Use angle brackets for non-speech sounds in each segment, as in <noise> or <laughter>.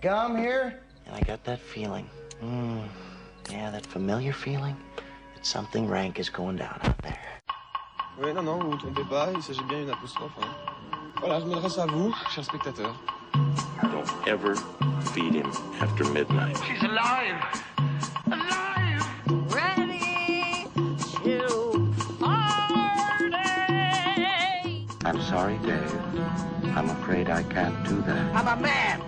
gum here? And I got that feeling. Mm, yeah, that familiar feeling that something rank is going down out there. Oui, non, non, vous vous trompez pas, il s'agit bien d'une apostrophe. Hein. Voilà, je m'adresse à vous, chers spectateurs. Don't ever feed him after midnight. She's alive! Alive! Ready to party. I'm sorry, Dave. I'm afraid I can't do that. I'm a man.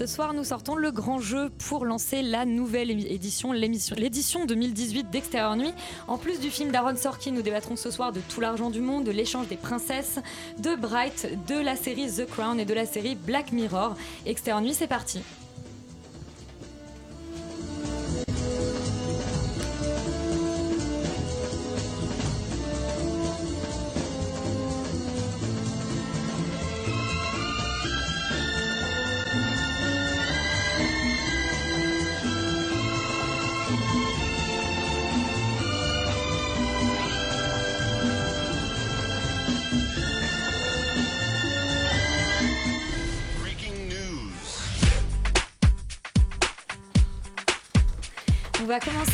Ce soir, nous sortons le grand jeu pour lancer la nouvelle édition, l'édition 2018 d'Extérieur Nuit. En plus du film d'Aaron Sorkin, nous débattrons ce soir de Tout l'argent du monde, de l'échange des princesses, de Bright, de la série The Crown et de la série Black Mirror. Extérieur Nuit, c'est parti.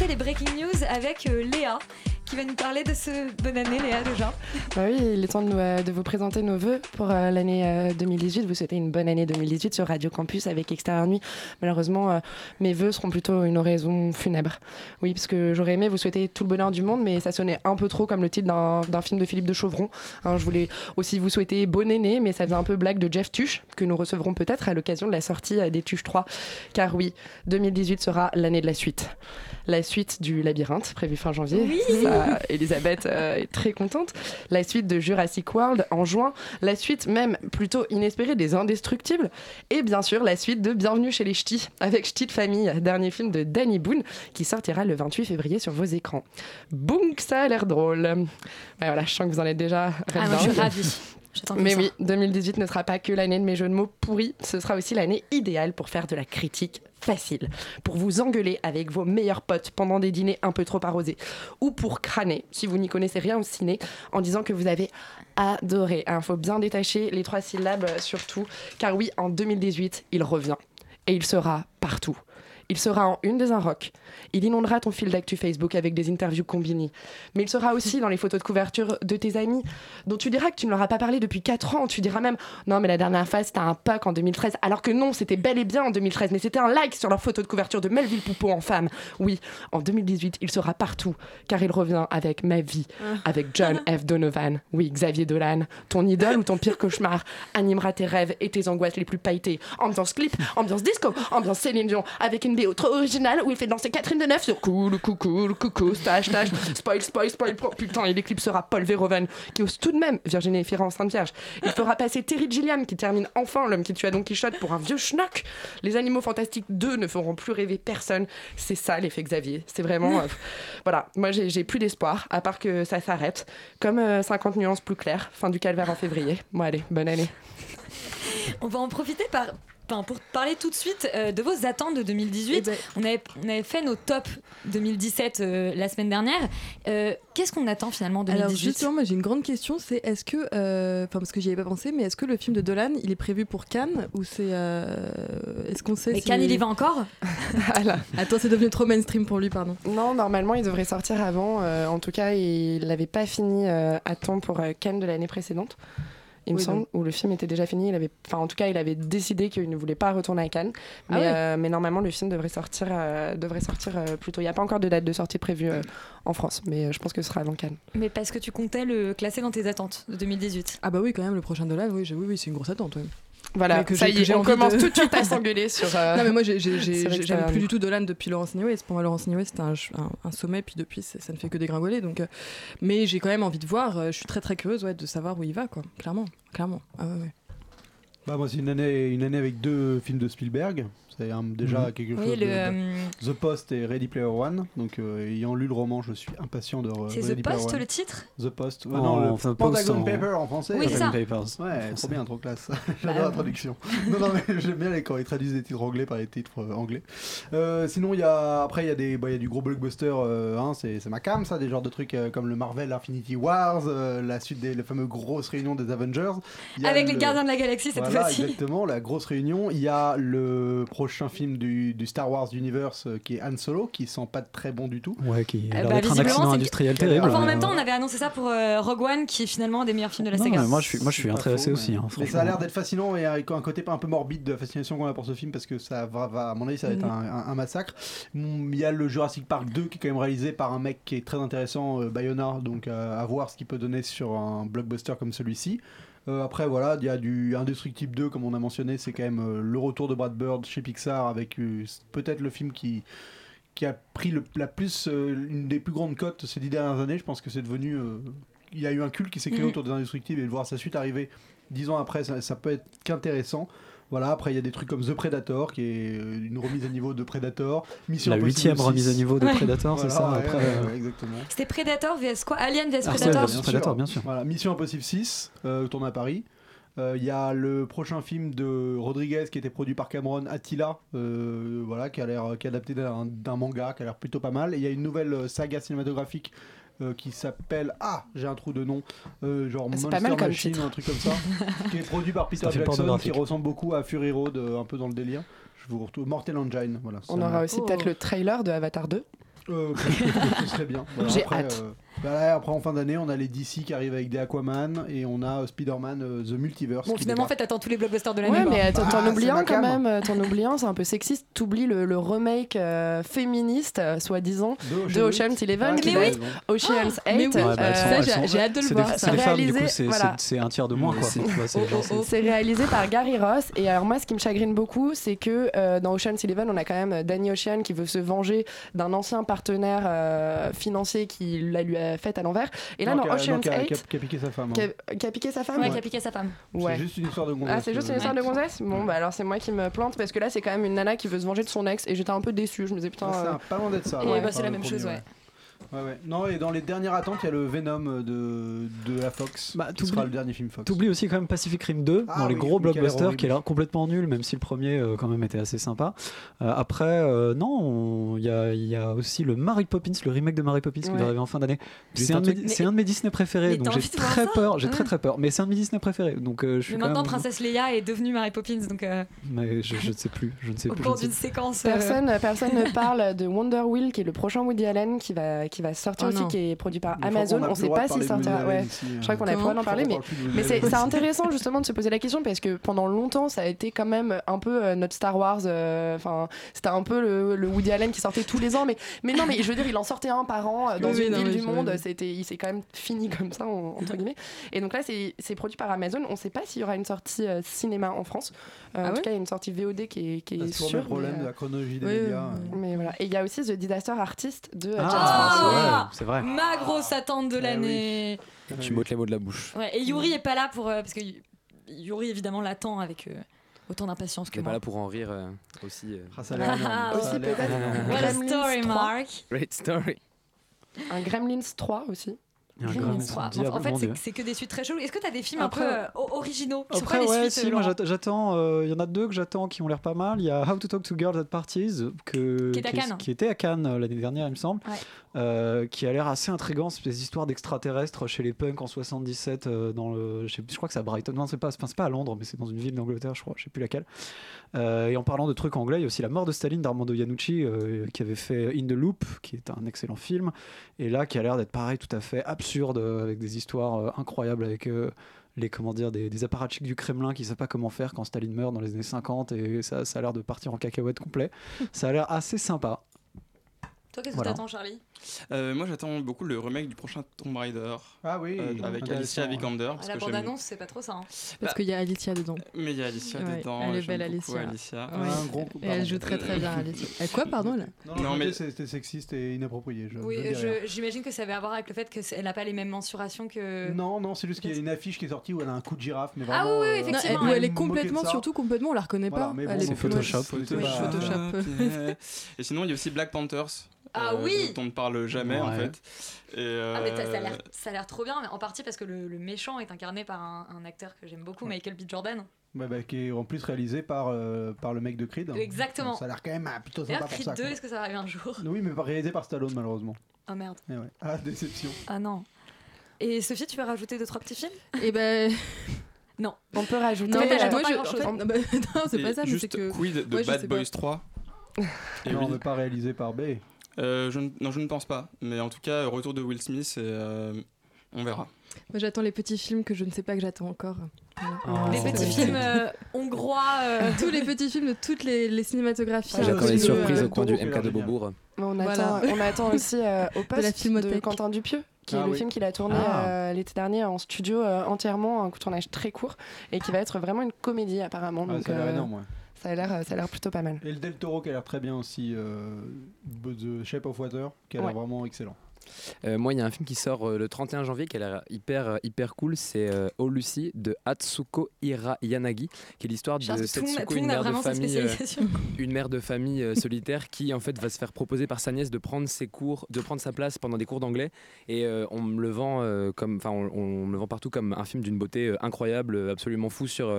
Les breaking news avec euh, Léa qui va nous parler de ce bonne année, Léa, déjà. Bah oui, il est temps de, euh, de vous présenter nos vœux pour euh, l'année euh, 2018. Vous souhaitez une bonne année 2018 sur Radio Campus avec Extérieur Nuit. Malheureusement, euh, mes vœux seront plutôt une oraison funèbre. Oui, parce que j'aurais aimé vous souhaiter tout le bonheur du monde, mais ça sonnait un peu trop comme le titre d'un film de Philippe de Chauvron. Hein, je voulais aussi vous souhaiter bonne année, mais ça faisait un peu blague de Jeff Tuche, que nous recevrons peut-être à l'occasion de la sortie euh, des Tuche 3. Car oui, 2018 sera l'année de la suite. La suite du labyrinthe, prévue fin janvier. Oui. Ça, Elisabeth euh, est très contente. La suite de Jurassic World en juin. La suite même plutôt inespérée des Indestructibles. Et bien sûr, la suite de Bienvenue chez les Ch'tis, avec Ch'tis de famille, dernier film de Danny Boone, qui sortira le 28 février sur vos écrans. Boum, que ça a l'air drôle. Ouais, voilà, je sens que vous en êtes déjà Ah, moi, je suis ravie. Mais ça. oui, 2018 ne sera pas que l'année de mes jeux de mots pourris, ce sera aussi l'année idéale pour faire de la critique facile, pour vous engueuler avec vos meilleurs potes pendant des dîners un peu trop arrosés, ou pour crâner, si vous n'y connaissez rien au ciné, en disant que vous avez adoré. Il faut bien détacher les trois syllabes euh, surtout, car oui, en 2018, il revient, et il sera partout. Il sera en une des un rock. Il inondera ton fil d'actu Facebook avec des interviews combinées. Mais il sera aussi dans les photos de couverture de tes amis, dont tu diras que tu ne leur as pas parlé depuis 4 ans. Tu diras même non, mais la dernière fois c'était un pack en 2013. Alors que non, c'était bel et bien en 2013. Mais c'était un like sur leur photo de couverture de Melville Poupeau en femme. Oui, en 2018, il sera partout, car il revient avec ma vie, avec John F. Donovan. Oui, Xavier Dolan. Ton idole ou ton pire cauchemar animera tes rêves et tes angoisses les plus pailletées. Ambiance clip, ambiance disco, ambiance Céline Dion, avec une BO trop originale où il fait danser Catherine Deneuve sur cool, coucou, coucou, stage, stage, <laughs> spoil, spoil, spoil. Oh, putain, et l'éclipse sera Paul Verhoeven, qui ose tout de même Virginie Efira en Sainte Vierge. Il fera passer Terry Gilliam, qui termine enfin l'homme qui tua Don Quichotte pour un vieux schnock. Les animaux fantastiques 2 ne feront plus rêver personne. C'est ça l'effet Xavier. C'est vraiment. euh, <laughs> voilà, moi j'ai plus d'espoir, à part que ça s'arrête. Comme euh, 50 nuances plus claires, fin du calvaire en février. Bon, allez, bonne année. On va en profiter par, pour parler tout de suite euh, de vos attentes de 2018. Eh ben- on, avait, on avait fait nos tops 2017 euh, la semaine dernière. Euh, Qu'est-ce qu'on attend finalement de Alors 2018 justement, moi j'ai une grande question, c'est est-ce que, euh, enfin parce que j'y avais pas pensé, mais est-ce que le film de Dolan, il est prévu pour Cannes ou c'est, euh, est-ce qu'on sait Mais si- Cannes, il y va encore? <laughs> Voilà. Attends, c'est devenu trop mainstream pour lui, pardon. Non, normalement, il devrait sortir avant. Euh, en tout cas, il n'avait pas fini euh, à temps pour euh, Cannes de l'année précédente. Il me Oui, semble, donc- où le film était déjà fini. Il avait, enfin, en tout cas, il avait décidé qu'il ne voulait pas retourner à Cannes. Ah euh, mais normalement, le film devrait sortir, euh, devrait sortir euh, plus tôt. Il n'y a pas encore de date de sortie prévue euh, en France, mais euh, je pense que ce sera avant Cannes. Mais parce que tu comptais le classer dans tes attentes de 2018. Ah bah oui, quand même, le prochain Dolan, oui, j'ai- oui, oui c'est une grosse attente. ouais. Voilà, que ça y est, on commence de- tout de suite à <laughs> s'engueuler sur. euh, Non mais moi <laughs> j'aime plus du tout Dolan depuis Laurence Newey. Pour moi Laurence Newey c'était un, un, un sommet puis depuis ça ne fait que dégringoler donc. euh, mais j'ai quand même envie de voir. euh, je suis très très curieuse ouais, de savoir où il va quoi. Clairement, clairement. Ah ouais, ouais. Bah moi c'est une année, une année avec deux films de Spielberg, C'est déjà Mhm. quelque Oui, chose. le, de- euh, The Post et Ready Player One. Donc, euh, ayant lu le roman, je suis impatient de. C'est The Player Post One. le titre? The Post. Ouais, En- non, le enfin, Pentagon Paper en français. Oui, ça. Papers. Ouais, trop bien, trop classe. <laughs> J'adore Bah, la traduction. <laughs> non, non, mais j'aime bien les, quand ils traduisent des titres anglais par les titres euh, anglais. Euh, sinon, il y a après il y a des, bah, il y a du gros blockbuster. euh, hein, c'est c'est ma cam, ça, des genres de trucs euh, comme le Marvel Infinity Wars, euh, la suite des fameuses grosses réunions des Avengers. Avec les le- gardiens de la galaxie cette voilà, fois-ci. exactement, la grosse réunion. Il y a le prochain film du, du Star Wars Universe euh, qui est Han Solo, qui sent pas très bon du tout. Ouais, qui a Eh l'air bah, d'être un visiblement, accident industriel terrible. Enfin, en même temps, euh, on avait annoncé ça pour euh, Rogue One, qui est finalement un des meilleurs films de la non, saga. moi je suis, moi, je suis intéressé faux, aussi. mais- hein, mais ça a l'air d'être fascinant et avec un côté pas un peu morbide de la fascination qu'on a pour ce film parce que ça va, va- à mon avis ça va être Mhm. un, un- un massacre. Mm, Il y a le Jurassic Park 2 qui est quand même réalisé par un mec qui est très intéressant, euh, Bayona, donc euh, à voir ce qu'il peut donner sur un blockbuster comme celui-ci. Euh, après voilà, il y a du Indestructible 2 comme on a mentionné, c'est quand même euh, le retour de Brad Bird chez Pixar avec euh, peut-être le film qui qui a pris le- la plus une des plus grandes cotes ces dix dernières années. Je pense que c'est devenu il y a eu un culte qui s'est créé Mhm. autour des Indestructibles et de voir sa suite arriver dix ans après, ça, ça peut être qu'intéressant. Voilà, après il y a des trucs comme The Predator qui est euh, une remise à niveau de Predator, Mission La Impossible huitième 6. remise à niveau de Ouais. Predator, c'est Voilà, ça ouais, après, ouais, euh, exactement. C'était Predator vs quoi? Alien vs Ah, Predator c'est- Predator, bien sûr. Voilà, Mission Impossible 6, euh, tourné à Paris. Euh, Il y a le prochain film de Rodriguez qui était produit par Cameron, Attila, euh, voilà, qui a l'air, qui est adapté d'un d'un manga, qui a l'air plutôt pas mal. Et il y a une nouvelle euh, saga cinématographique euh, qui s'appelle ah, j'ai un trou de nom, euh, genre Ah, c'est Monster pas mal comme Machine un truc comme ça, <laughs> qui est produit par Peter Jackson, qui ressemble beaucoup à Fury Road, euh, un peu dans le délire. Je vous retrouve Mortal Engine, voilà. On aura aussi Oh. peut-être le trailer de Avatar 2. euh, <laughs> ce serait bien. Voilà, J'ai hâte. euh, bah là, après, en fin d'année, on a les DC qui arrivent avec des Aquaman et on a euh, Spider-Man euh, The Multiverse. Bon, finalement, en fait, t'attends tous les blockbusters de l'année. Ouais, mais t'en ma un quand cam. même, euh, t'en oublies un, c'est un peu sexiste. T'oublies le, le remake euh, féministe, euh, soi-disant, de Ocean's Eleven, Ah, qui oui. être Ocean's mais 8. oui. Ouais, bah, j'ai- hâte de le voir. C'est des femmes, du coup, Réalisé, c'est un tiers de moins, c'est réalisé par Gary Ross et alors moi ce qui me chagrine beaucoup c'est que dans Ocean's Eleven on a quand même Danny Ocean qui veut se venger d'un ancien partenaire financier qui la lui a fait à l'envers et là Non, dans Ocean's qui a- 8 qui a- piqué sa femme. qui hein. a, qui a piqué sa femme Ouais, ouais. qui a piqué sa femme. Ouais. C'est juste une histoire de gonzesse. Ah, c'est juste une euh, histoire de gonzesse Bon, bah alors c'est moi qui me plante parce que là, c'est quand même une nana qui veut se venger de son ex et j'étais un peu déçue. Je me disais, putain. Ah, c'est euh, un- pas loin d'être ça. Et ouais, bah, c'est la même chose, ouais. Ouais, ouais. Non, et dans les dernières attentes, il y a le Venom de, de la Fox, Bah, qui sera le dernier film Fox. T'oublies aussi quand même Pacific Rim 2 Ah dans les oui, gros blockbusters qui a l'air complètement nul même si le premier euh, quand même était assez sympa. Euh, après euh, non on- il y, a, il y a aussi le Mary Poppins le remake de Mary Poppins qui va arriver en fin d'année. C'est un un, de mes- truc- c'est Mais- un de mes Disney préférés mais donc j'ai très peur j'ai Ouais. très très peur mais c'est un de mes Disney préférés donc euh, je suis Mais maintenant, même- Princesse Leia est devenue Mary Poppins, donc euh, mais je, je ne sais plus je ne sais <laughs> au plus. cours je ne d'une séquence. Personne, personne ne parle de Wonder Wheel qui est le prochain Woody Allen qui va, qui va sortir Oh aussi, non. qui est produit par Amazon. On plus sait le droit pas. Woody Allen Ouais. ici, Je crois qu'on a Comment pas d'en parler, mais, mais c'est intéressant justement de se poser la question parce que pendant longtemps ça a été quand même un peu euh, notre Star Wars. euh, Enfin, c'était un peu le, le Woody Allen qui sortait tous les ans, mais, mais non, mais je veux dire, il en sortait un par an euh, dans Oui, oui, une non, ville du monde. C'était, il s'est quand même fini comme ça en- entre guillemets. Et donc là, c'est c'est produit par Amazon. On sait pas s'il y aura une sortie euh, cinéma en France. Euh, Ah en ouais tout cas, il y a une sortie VOD qui est, qui C'est est toujours le sûre. même problème mais, de euh, la chronologie des médias. euh. mais voilà. Et il y a aussi The Disaster Artist de euh, James Ah c'est vrai. Ma grosse attente de Eh l'année. Tu m'ôtes les mots de la bouche. Ouais, et Yuri est pas là pour. euh, parce que Yuri, évidemment, l'attend avec euh, autant d'impatience que T'es pas moi. là pour en rire euh, aussi. euh. Ah, ça a l'air Ah, aussi peut-être. What a story, 3. Mark. Great story. Un Gremlins 3 aussi. Il y a un Gremlins grand- 3. En- fait, mon c'est que des suites très cheloues. Est-ce que t'as des films Après- un peu euh, originaux qui Après, ouais, suites si, moi j'attends. euh, Il y en a deux que j'attends qui ont l'air pas mal. Il y a How to Talk to Girls at Parties, que, Qui était à Cannes euh, l'année dernière, il me semble, Ouais. euh, qui a l'air assez intrigant. C'est des histoires d'extraterrestres chez les punks en 77, euh, dans le, je, sais- je crois que c'est à Brighton. Non, c'est pas, pas à Londres, mais c'est dans une ville d'Angleterre, je crois, je sais plus laquelle. Euh, et en parlant de trucs anglais, il y a aussi La mort de Staline d'Armando Iannucci, euh, qui avait fait In the Loop, qui est un excellent film, et là qui a l'air d'être pareil, tout à fait absurde, euh, avec des histoires euh, incroyables, avec euh, les comment dire des, des apparatchiks du Kremlin qui savent pas comment faire quand Staline meurt dans les années 50 et ça, ça a l'air de partir en cacahuète complet. ça a l'air assez sympa. Toi, qu'est-ce que Voilà. t'attends, Charlie? Euh, moi, j'attends beaucoup le remake du prochain Tomb Raider. Ah oui, euh, avec intéressant, Alicia. Vikander. À parce la bande-annonce, c'est pas trop ça. hein. Parce qu'il y a Alicia dedans. Mais il y a Alicia Ouais, dedans. Elle est belle, Alicia. Alicia. Ouais. Un gros coup, Et elle joue très très bien, Alicia. <laughs> Et quoi, pardon là Non, mais c'était sexiste et inapproprié. Je, Oui, j'imagine que ça avait à voir avec le fait qu'elle n'a pas les mêmes mensurations que. Non, non, c'est juste qu'il y a une affiche qui est sortie où elle a un coup de girafe, mais Ah vraiment. oui, oui, euh, effectivement. Non, elle- est complètement, surtout complètement, on la reconnaît Voilà, pas. bon, c'est Photoshop. Photoshop. <laughs> Et sinon, il y a aussi Black Panthers. Ah euh, oui Dont on ne parle jamais, en fait. Et, Ah, mais t'as- ça a euh, l'air- ça a l'air trop bien, mais en partie parce que le, le méchant est incarné par un, un acteur que j'aime beaucoup, Michael B. Jordan. Ouais, bah, qui est en plus réalisé par, euh, par le mec de Creed. Exactement. Donc, ça a l'air quand même ah, plutôt sympa pour Creed ça. 2, quoi. est-ce que ça va arriver un jour? Oui, mais pas réalisé par Stallone, malheureusement. Oh merde. Eh ouais. Ah, déception. Ah non. Et Sophie, tu veux rajouter deux, trois petits films? Et ben. <laughs> Non. On peut rajouter. Non, Mais mais moi, pas je- en fait, non, bah, non, c'est pas ça, mais c'est juste que. Quid de Ouais, Bad. Boys 3. Et non, oui. mais pas réalisé par B. Euh, je ne, non, je ne pense pas. Mais en tout cas, retour de Will Smith, et, euh, on verra. Moi, j'attends les petits films que je ne sais pas que j'attends encore. Voilà. Oh. Les petits films euh, hongrois. euh, Tous les petits films de toutes les, les cinématographies. Ah, J'attends aussi les le- surprises le au coin du MK de. Beaubourg. On, Voilà. attend, on attend aussi euh, <laughs> au poste la de, filmothèque. Quentin Dupieux, qui Ah est le oui. film qu'il a tourné Ah. euh, l'été dernier en studio euh, entièrement, un tournage très court, et qui va être vraiment une comédie apparemment. Ah, donc, ça a l'air euh, énorme, ouais. Ça a l'air, ça a l'air plutôt pas mal. Et le Del Toro qui a l'air très bien aussi, euh, The Shape of Water, qui a l'air vraiment excellent. Euh, moi, il y a un film qui sort euh, le 31 janvier qui a l'air hyper, euh, hyper cool. C'est euh, Oh Lucy de Hatsuko Hira Yanagi, qui est l'histoire de Setsuko, une mère famille. euh, une mère de famille solitaire qui en fait va se faire proposer par sa nièce de prendre ses cours, de prendre sa place pendant des cours d'anglais et on me le vend comme, enfin on, on le vend partout comme un film d'une beauté incroyable, absolument fou sur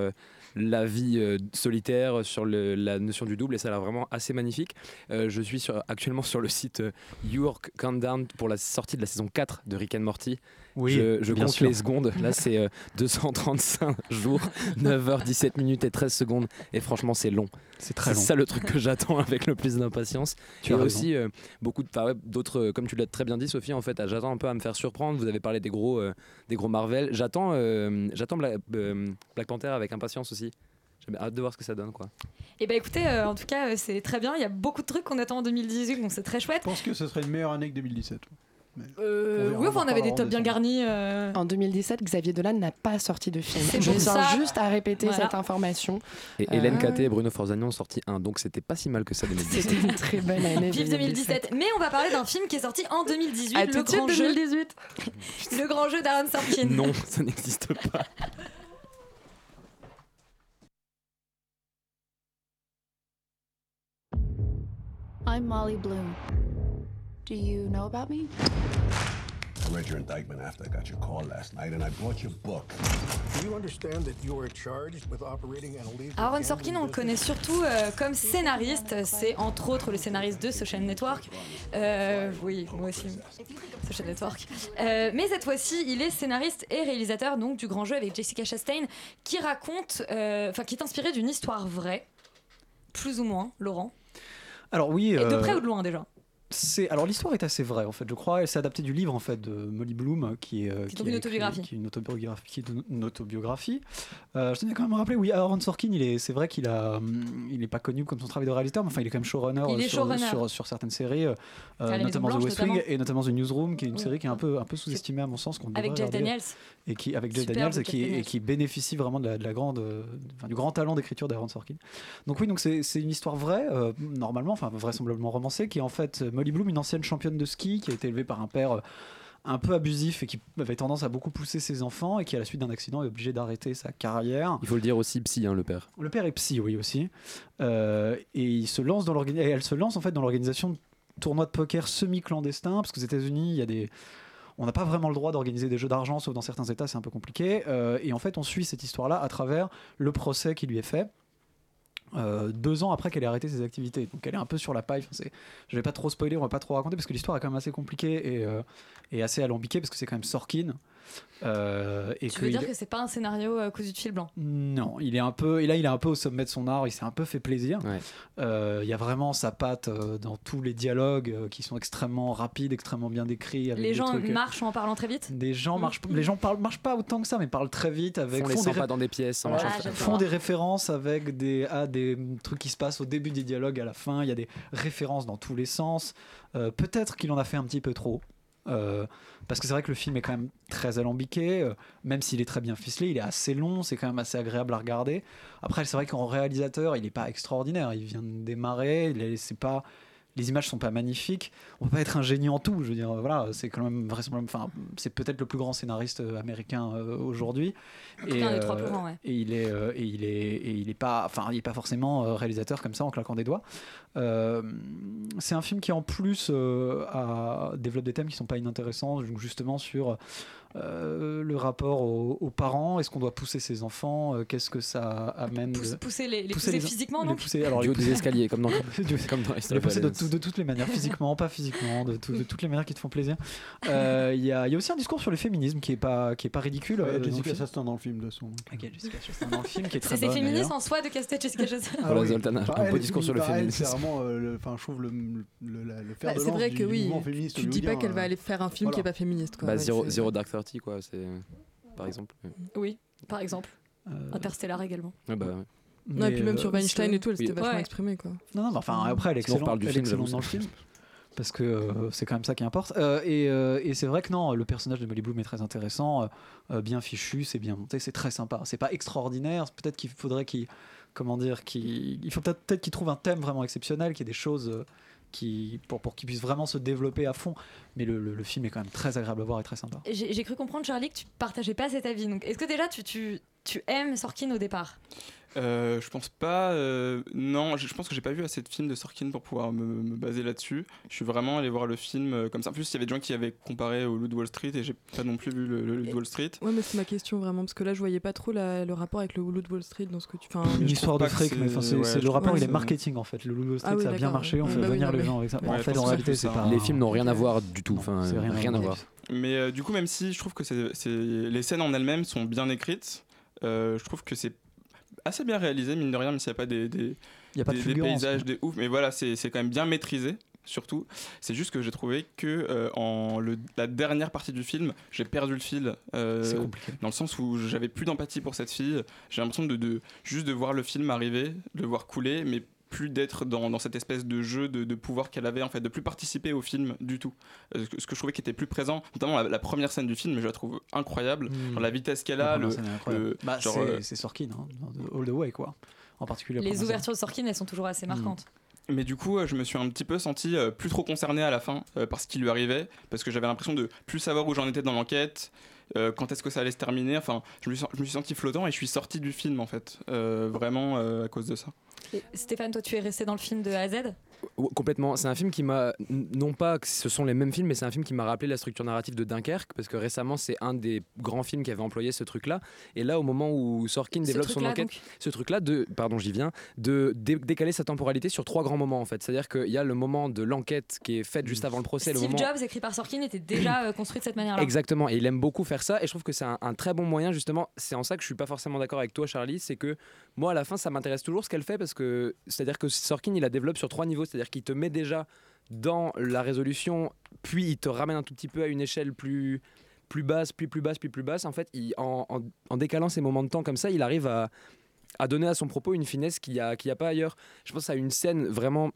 la vie solitaire, sur le- la notion du double et ça a l'air vraiment assez magnifique. Je suis sur- actuellement sur le site York Countdown pour la sortie de la saison 4 de Rick and Morty. Oui, je compte sûr. les secondes. Là, c'est euh, 235 <laughs> jours, 9h17 minutes et 13 secondes. Et franchement, c'est long. C'est très long. ça le truc que j'attends avec le plus d'impatience. Tu et as aussi euh, beaucoup de, enfin, ouais, d'autres, euh, comme tu l'as très bien dit, Sophie. En fait, ah, j'attends un peu à me faire surprendre. Vous avez parlé des gros, euh, des gros Marvel. J'attends, j'attends Black, Black Panther avec impatience aussi. J'ai hâte de voir ce que ça donne, quoi. Et bah écoutez, euh, en tout cas, euh, c'est très bien. Il y a beaucoup de trucs qu'on attend en 2018, donc c'est très chouette. Je pense que ce serait une meilleure année que 2017. Mais Euh, oui, on enfin, en on avait des tops bien garnis. euh, En 2017, Xavier Dolan n'a pas sorti de film. Je tiens juste à répéter Voilà. cette information. Et Euh, Hélène Caté et Bruno Forzani ont sorti un, donc c'était pas si mal que ça 2017. C'était une très bonne année. Vive 2017. Mais on va parler d'un film qui est sorti en 2018, À le tout de suite, grand jeu, 2018. le grand jeu d'Aaron Sorkin. non, ça n'existe pas. I'm Molly Bloom. Do you know about me? I read your indictment after I got your call last night, and I bought your book. Do you understand that you are charged with operating an illegal Aaron Sorkin, on le connaît surtout euh, comme scénariste. C'est entre autres le scénariste de Social Network. Euh, oui, moi aussi. Social Network. Euh, mais cette fois-ci, il est scénariste et réalisateur donc du grand jeu avec Jessica Chastain, qui raconte, euh, enfin qui est inspiré d'une histoire vraie, plus ou moins, Laurent. Alors oui. Et de euh, près ou de loin déjà? C'est alors l'histoire est assez vraie en fait. Je crois elle s'est adaptée du livre en fait de Molly Bloom qui est euh, Qui est une écrit- autobiographie. qui est une autobiographie. qui est une autobiographie. Euh, je tenais quand même à rappeler oui Aaron Sorkin il est c'est vrai qu'il a hum, il est pas connu comme son travail de réalisateur mais enfin il est quand même showrunner euh, sur, showrunner. sur, sur certaines séries euh, notamment The Blanche, West Wing et notamment The Newsroom qui est une Oui. série qui est un peu un peu sous-estimée à mon sens qu'on Avec Jeff. Daniels. et qui avec Jeff Daniels et Jeff qui, et Daniels. qui bénéficie vraiment de la, de la grande enfin, du grand talent d'écriture d'Aaron Sorkin. Donc oui donc c'est une histoire vraie normalement enfin vraisemblablement romancée qui est en fait Molly Bloom une ancienne championne de ski qui a été élevée par un père euh, un peu abusif et qui avait tendance à beaucoup pousser ses enfants et qui à la suite d'un accident est obligé d'arrêter sa carrière. Il faut le dire aussi, psy, hein, le père. Le père est psy, oui aussi, Euh, et il se lance dans l'organi- et elle se lance en fait dans l'organisation de tournois de poker semi-clandestins parce qu'aux États-Unis il y a des on n'a pas vraiment le droit d'organiser des jeux d'argent, sauf dans certains États, c'est un peu compliqué. Euh, et en fait, on suit cette histoire-là à travers le procès qui lui est fait. Euh, deux ans après qu'elle ait arrêté ses activités. Donc elle est un peu sur la paille. Enfin, je vais pas trop spoiler, on va pas trop raconter parce que l'histoire est quand même assez compliquée et, euh, et assez alambiquée parce que c'est quand même Sorkin. Euh, et Tu veux qu'il- dire que c'est pas un scénario euh, cousu de fil blanc? Non, il est un peu et là il est un peu au sommet de son art. Il s'est un peu fait plaisir. Euh, Il y a vraiment sa patte euh, dans tous les dialogues euh, qui sont extrêmement rapides, extrêmement bien décrits. avec Les gens trucs, marchent en parlant très vite? Des gens marchent, les gens parlent, marchent pas autant que ça, mais parlent très vite avec Font les font 100 des pas ré- dans des pièces, très font des références avec des à des trucs qui se passent au début des dialogues, à la fin. Il y a des références dans tous les sens. Euh, Peut-être qu'il en a fait un petit peu trop. Euh, parce que c'est vrai que le film est quand même très alambiqué, euh, même s'il est très bien ficelé, il est assez long, c'est quand même assez agréable à regarder. Après, c'est vrai qu'en réalisateur, il n'est pas extraordinaire, il vient de démarrer, c'est pas, les images sont pas magnifiques. On peut pas être un génie en tout, je veux dire, voilà, c'est quand même vraisemblablement, enfin, c'est peut-être le plus grand scénariste euh, américain euh, aujourd'hui. Ouais. Et il est, euh, et il est, et il est pas, enfin, il est pas forcément euh, réalisateur comme ça en claquant des doigts. Euh, c'est un film qui en plus euh, a, développe des thèmes qui sont pas inintéressants, donc justement sur euh, le rapport aux, aux parents. Est-ce qu'on doit pousser ses enfants Euh, Qu'est-ce que ça amène Pousse- de- pousser les- les pousser les- physiquement, les donc pousser, <laughs> alors, Du les haut des pousser- escaliers, comme dans- <laughs> comme dans les pousser de, tout- de toutes les manières, physiquement, pas physiquement, de, tout- de toutes les manières qui te font plaisir. <laughs> Euh, Il y, a, il y a aussi un discours sur le féminisme qui est pas, qui est pas ridicule. Il y a euh, dans le Jessica film. Chastain dans le film de son. Ok, Jessica Chastain dans le film qui est C'est très c'est féministe en soi de caster Jessica Chastain Ah Voilà, oui. Zoltan, un beau discours sur le elle, féminisme. C'est vraiment, euh, enfin, je trouve le, le, le Bah, de c'est vrai du, que oui, tu dis pas qu'elle va euh, aller faire un film qui est pas féministe. Bah, Ouais, Zero Dark Quoi, c'est par exemple. Oui, par exemple. Euh, Interstellar également. Ouais, bah, ouais. Non, et puis même euh, sur Weinstein et tout, elle oui. s'était vachement Ouais. exprimée. Quoi. Non, non, mais enfin, après, elle est excellente, parle du film, excellente dans le film. Parce que euh, c'est quand même ça qui importe. Euh, et euh, et c'est vrai que non, le personnage de Molly Bloom est très intéressant, euh, euh, bien fichu, c'est bien monté, c'est très sympa. C'est pas extraordinaire, peut-être qu'il faudrait qu'il. Comment dire qu'il, Il faut peut-être peut qu'il trouve un thème vraiment exceptionnel, qu'il y ait des choses. Pour, pour qu'il puisse vraiment se développer à fond. Mais le, le- film est quand même très agréable à voir et très sympa. J'ai cru comprendre, Charlie, que tu partageais pas cet avis. Est-ce que déjà tu, tu, tu aimes Sorkin au départ? Euh, je pense pas. euh, non, je, je pense que j'ai pas vu assez de films de Sorkin pour pouvoir me, me baser là-dessus. Je suis vraiment allé voir le film euh, comme ça. En plus, il y avait des gens qui avaient comparé au Loup de Wall Street et j'ai pas non plus vu le, le Loup de Wall Street. Ouais, mais c'est ma question vraiment, parce que là je voyais pas trop la- le rapport avec le Loup de Wall Street dans ce que tu fais. Une histoire de fric, mais enfin, c'est, ouais, le rapport, il est marketing en fait. Le Loup de Wall Street, Ah oui, ça a bien marché, on Ouais, fait bah venir les gens avec ça. Ouais, en fait, en réalité, c'est pas. Les films n'ont rien à voir du tout. Enfin, C'est rien à voir. Mais du coup, même si je trouve que les scènes en elles-mêmes sont bien écrites, euh, je trouve que c'est assez bien réalisé, mine de rien, même s'il n'y a pas des, des, Il y a pas de des- paysages, des ouf. Mais voilà, c'est, quand même bien maîtrisé. Surtout, c'est juste que j'ai trouvé que euh, en le, la dernière partie du film, j'ai perdu le fil. euh, compliqué. Dans le sens où j'avais plus d'empathie pour cette fille. J'ai l'impression de, de juste de voir le film arriver, de le voir couler, mais plus d'être dans, dans cette espèce de jeu de, de pouvoir qu'elle avait en fait, de plus participer au film du tout. Euh, ce, que, ce que je trouvais qui était plus présent, notamment la, la première scène du film, je la trouve incroyable. Mm. Genre la vitesse qu'elle a, le, Bah, c'est, euh, c'est Sorkin, hein, dans All the Way, quoi. En particulier. Les ouvertures de Sorkin, elles sont toujours assez marquantes. Mais du coup, euh, je me suis un petit peu senti plus trop concerné à la fin euh, par ce qui lui arrivait, parce que j'avais l'impression de plus savoir où j'en étais dans l'enquête, euh, quand est-ce que ça allait se terminer? Enfin, je me, suis, senti flottant et je suis sorti du film en fait, euh, vraiment euh, à cause de ça. Stéphane, toi, tu es resté dans le film de A à Z? Complètement. C'est un film qui m'a. Non pas que ce sont les mêmes films, mais c'est un film qui m'a rappelé la structure narrative de Dunkerque, parce que récemment, c'est un des grands films qui avait employé ce truc-là. Et là, au moment où Sorkin Ce développe son enquête, donc ce truc-là, de. Pardon, j'y viens, de dé- décaler sa temporalité sur trois grands moments, en fait. C'est-à-dire qu'il y a le moment de l'enquête qui est faite juste avant le procès. le Steve moment... Jobs, écrit par Sorkin, était déjà euh, construit de cette manière-là. Exactement, et il aime beaucoup faire ça, et je trouve que c'est un, un très bon moyen, justement. C'est en ça que je suis pas forcément d'accord avec toi, Charlie, c'est que moi, à la fin, ça m'intéresse toujours ce qu'elle fait, parce que c'est-à-dire que Sorkin, il la développe sur trois niveaux, c'est-à-dire qu'il te met déjà dans la résolution, puis il te ramène un tout petit peu à une échelle plus plus basse, puis plus basse, puis plus basse. En fait, en, décalant ces moments de temps comme ça, il arrive à, donner à son propos une finesse qu'il n'y a, a pas ailleurs. Je pense à une scène vraiment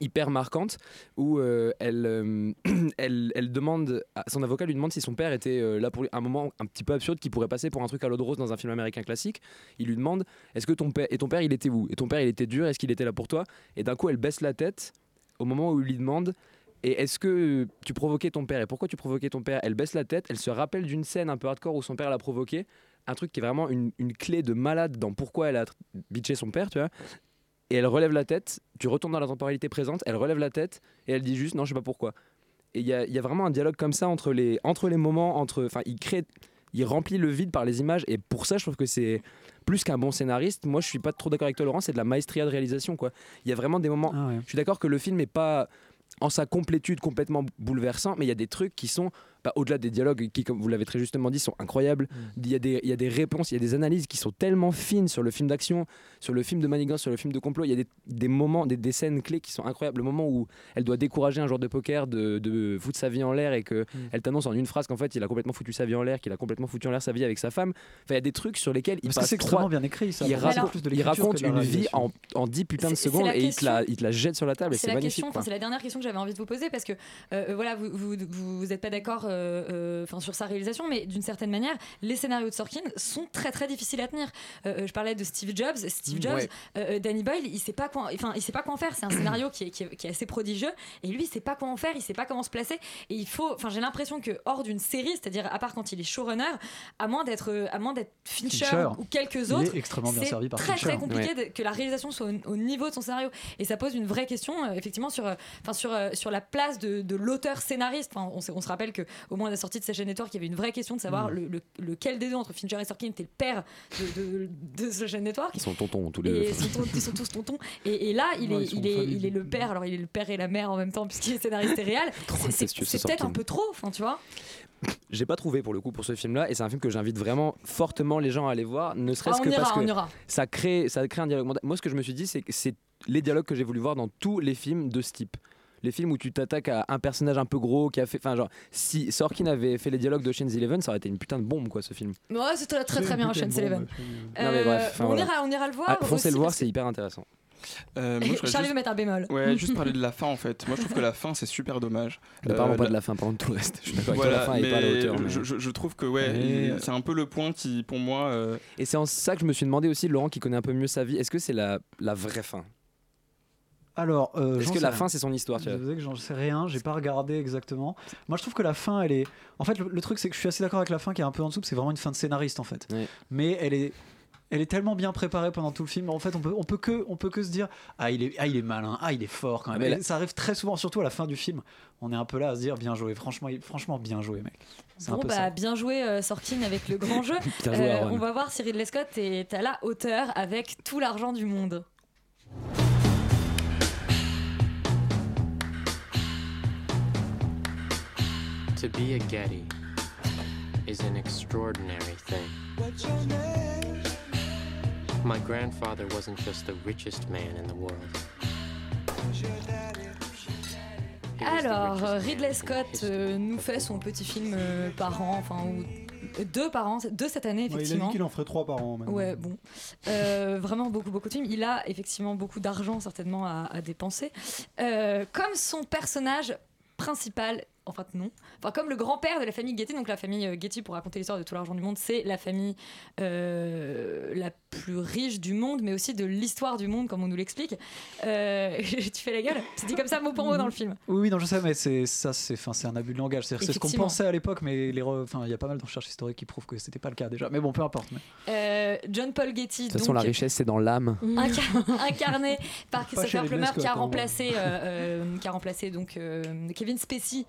hyper marquante où euh, elle, euh, <clears throat> elle, elle demande, son avocat lui demande si son père était euh, là pour un moment un petit peu absurde qui pourrait passer pour un truc à l'eau de rose dans un film américain classique. Il lui demande est-ce que ton père et ton père il était où? Et ton père il était dur Est-ce qu'il était là pour toi? Et d'un coup elle baisse la tête au moment où il lui demande et est-ce que tu provoquais ton père? Et pourquoi tu provoquais ton père? Elle baisse la tête, elle se rappelle d'une scène un peu hardcore où son père l'a provoqué. Un truc qui est vraiment une, une clé de malade dans pourquoi elle a bitché son père, tu vois. Et elle relève la tête, tu retournes dans la temporalité présente, elle relève la tête et elle dit juste non, je sais pas pourquoi. Et il y a, il y a vraiment un dialogue comme ça entre les, entre les moments, entre, enfin, il crée, il remplit le vide par les images et pour ça, je trouve que c'est plus qu'un bon scénariste. Moi, je suis pas trop d'accord avec toi, Laurent, c'est de la maestria de réalisation, quoi. Il y a vraiment des moments. Ah Je suis d'accord que le film est pas en sa complétude complètement bouleversant, mais il y a des trucs qui sont. Enfin, au-delà des dialogues qui, comme vous l'avez très justement dit, sont incroyables. Il y, a des, il y a des réponses, il y a des analyses qui sont tellement fines sur le film d'action, sur le film de manigance, sur le film de complot. Il y a des, des moments, des, des scènes clés qui sont incroyables. Le moment où elle doit décourager un joueur de poker de, de foutre sa vie en l'air et que elle t'annonce en une phrase qu'en fait il a complètement foutu sa vie en l'air, qu'il a complètement foutu en l'air sa vie avec sa femme. Enfin, il y a des trucs sur lesquels il Parce que passe c'est extrêmement trois- bien écrit, ça. Il, raconte, plus de il une vie en, en 10 putains de secondes et il te, la, question- il te la jette sur la table C'est la magnifique. question, quoi. enfin, c'est la dernière question que j'avais envie de vous poser parce que euh, voilà, vous vous, vous, vous êtes pas d'accord euh, euh, enfin, sur sa réalisation, mais d'une certaine manière, les scénarios de Sorkin sont très très difficiles à tenir. Euh, je parlais de Steve Jobs, Steve Jobs, ouais. euh, Danny Boyle, il sait pas quoi, enfin il sait pas quoi en faire. C'est un scénario qui est, qui, est, qui est assez prodigieux et lui il sait pas quoi en faire, il sait pas comment se placer et il faut, enfin j'ai l'impression que hors d'une série, c'est-à-dire à part quand il est showrunner, à moins d'être euh, à moins d'être Fincher, Fincher. ou quelques autres, extrêmement bien c'est servi par très Fincher. très compliqué Ouais. de- que la réalisation soit au, au niveau de son scénario et ça pose une vraie question euh, effectivement sur euh, enfin sur euh, sur la place de, de l'auteur scénariste Enfin, on, se- on se rappelle que au moment de la sortie de Session Network il y avait une vraie question de savoir Mm. le, le- lequel des deux entre Fincher et Sorkin était le père de, de, de Session Network Ils sont tontons tous les deux. et ils sont, tous- ils sont tous tontons et, et là il Ouais, est ils sont il est famille. il est le père alors il est le père et la mère en même temps puisqu'il est scénariste et <laughs> Trop C'est- peut-être un peu trop enfin tu vois J'ai pas trouvé pour le coup pour ce film-là et c'est un film que j'invite vraiment fortement les gens à aller voir, ne serait-ce Ah, on que ira, parce que ça crée ça crée un dialogue. Moi, ce que je me suis dit, c'est que c'est les dialogues que j'ai voulu voir dans tous les films de ce type. Les films où tu t'attaques à un personnage un peu gros qui a fait, enfin genre, si Sorkin avait fait les dialogues d'Ocean's Eleven, ça aurait été une putain de bombe quoi ce film. ouais c'était très très bien Ocean's Eleven Non, mais bref, enfin, on voilà. ira on ira le voir Ah, foncez le voir, c'est hyper intéressant. Euh, moi, Charlie juste- veut mettre un bémol Ouais, <laughs> juste parler de la fin en fait. Moi je trouve que la fin c'est super dommage. Ne Euh, parlons pas la- de la fin, parlons de tout le reste. Je suis d'accord avec Voilà, toi, la fin est pas à la hauteur. mais- Je, je- je trouve que ouais, Mais- c'est un peu le point qui pour moi. euh, Et c'est en ça que je me suis demandé aussi, Laurent qui connaît un peu mieux sa vie, est-ce que c'est la, la vraie fin? Alors, euh, Est-ce que la rien. fin c'est son histoire tu Je vois sais que j'en sais rien, j'ai pas regardé exactement. Moi je trouve que la fin elle est. En fait le, le truc c'est que je suis assez d'accord avec la fin qui est un peu en dessous, c'est vraiment une fin de scénariste en fait. Mais elle est. Elle est tellement bien préparée pendant tout le film. En fait, on peut, on peut que, on peut que se dire, ah il est, ah il est malin, ah il est fort quand même. Mais la- Ça arrive très souvent, surtout à la fin du film. On est un peu là à se dire, bien joué. Franchement, franchement bien joué, mec. Un Bon peu bah ça. bien joué euh, Sorkin avec le grand jeu. <laughs> Joué, Aaron. on va voir si Ridley Scott est à la hauteur avec tout l'argent du monde. To be a Getty is an extraordinary thing. My grandfather wasn't just the richest man in the world. Alors Ridley Scott euh, nous fait son petit film euh, par an, enfin ou euh, deux par an, deux cette année Ouais, il a effectivement. dit qu'il en ferait trois par an. maintenant. Ouais, bon. Euh, vraiment beaucoup, beaucoup de films. Il a effectivement beaucoup d'argent certainement à, à dépenser. Euh, comme son personnage principal, en fait non, enfin comme le grand-père de la famille Getty, donc la famille euh, Getty pour raconter l'histoire de tout l'argent du monde, c'est la famille euh, la plus riche du monde, mais aussi de l'histoire du monde comme on nous l'explique. Euh, <laughs> tu fais la gueule C'est dit comme ça mot pour mot dans le film. Oui, oui, non, je sais, mais c'est ça, c'est, enfin, c'est un abus de langage. C'est, c'est ce qu'on pensait à l'époque, mais les, re- enfin, il y a pas mal de recherches historiques qui prouvent que c'était pas le cas déjà. Mais bon, peu importe. mais- Euh, John Paul Getty, De toute façon, la richesse c'est dans l'âme. <laughs> Inca- incarné par Christopher Plummer qui a remplacé, euh, euh, qui a remplacé donc euh, Kevin Spacey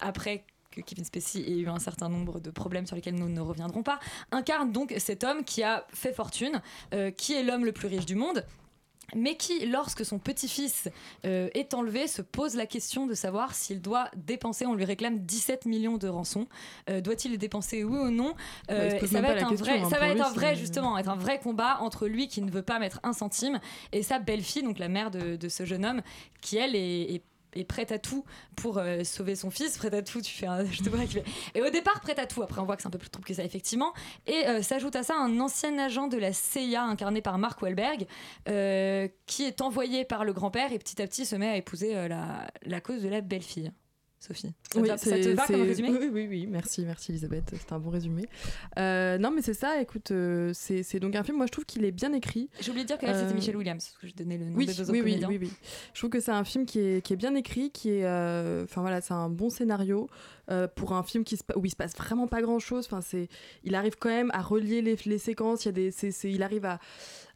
après que Kevin Spacey ait eu un certain nombre de problèmes sur lesquels nous ne reviendrons pas, incarne donc cet homme qui a fait fortune, euh, qui est l'homme le plus riche du monde. Mais qui, lorsque son petit-fils euh, est enlevé, se pose la question de savoir s'il doit dépenser. On lui réclame 17 millions de rançon. Euh, Doit-il les dépenser, oui ou non? Bah, pose Ça va être un question, vrai, hein, ça va être lui, un vrai justement, être un vrai combat entre lui qui ne veut pas mettre un centime et sa belle-fille, donc la mère de, de ce jeune homme, qui elle est, est- est prête à tout pour euh, sauver son fils, prête à tout, tu fais un, <laughs> Et au départ, prête à tout, après on voit que c'est un peu plus trouble que ça, effectivement. Et euh, s'ajoute à ça un ancien agent de la CIA incarné par Mark Wahlberg, euh, qui est envoyé par le grand-père et petit à petit se met à épouser la, la cause de la belle-fille. Sophie, ça, Oui, te, ça te c'est- va comme c'est- résumé? Oui, oui, oui, merci, merci Elisabeth, c'était un bon résumé. Euh, non, mais c'est ça, écoute, euh, c'est c'est donc un film, moi je trouve qu'il est bien écrit. J'ai oublié de dire qu'elle c'était Euh, Michelle Williams, parce que je donnais le nom Oui, des deux autres oui, oui, comédiens. oui, oui. Je trouve que c'est un film qui est, qui est bien écrit, qui est, euh, enfin voilà, c'est un bon scénario euh, pour un film qui se, où il se passe vraiment pas grand chose. Enfin, c'est, il arrive quand même à relier les, les séquences. Il y a des, c'est, c'est- il arrive à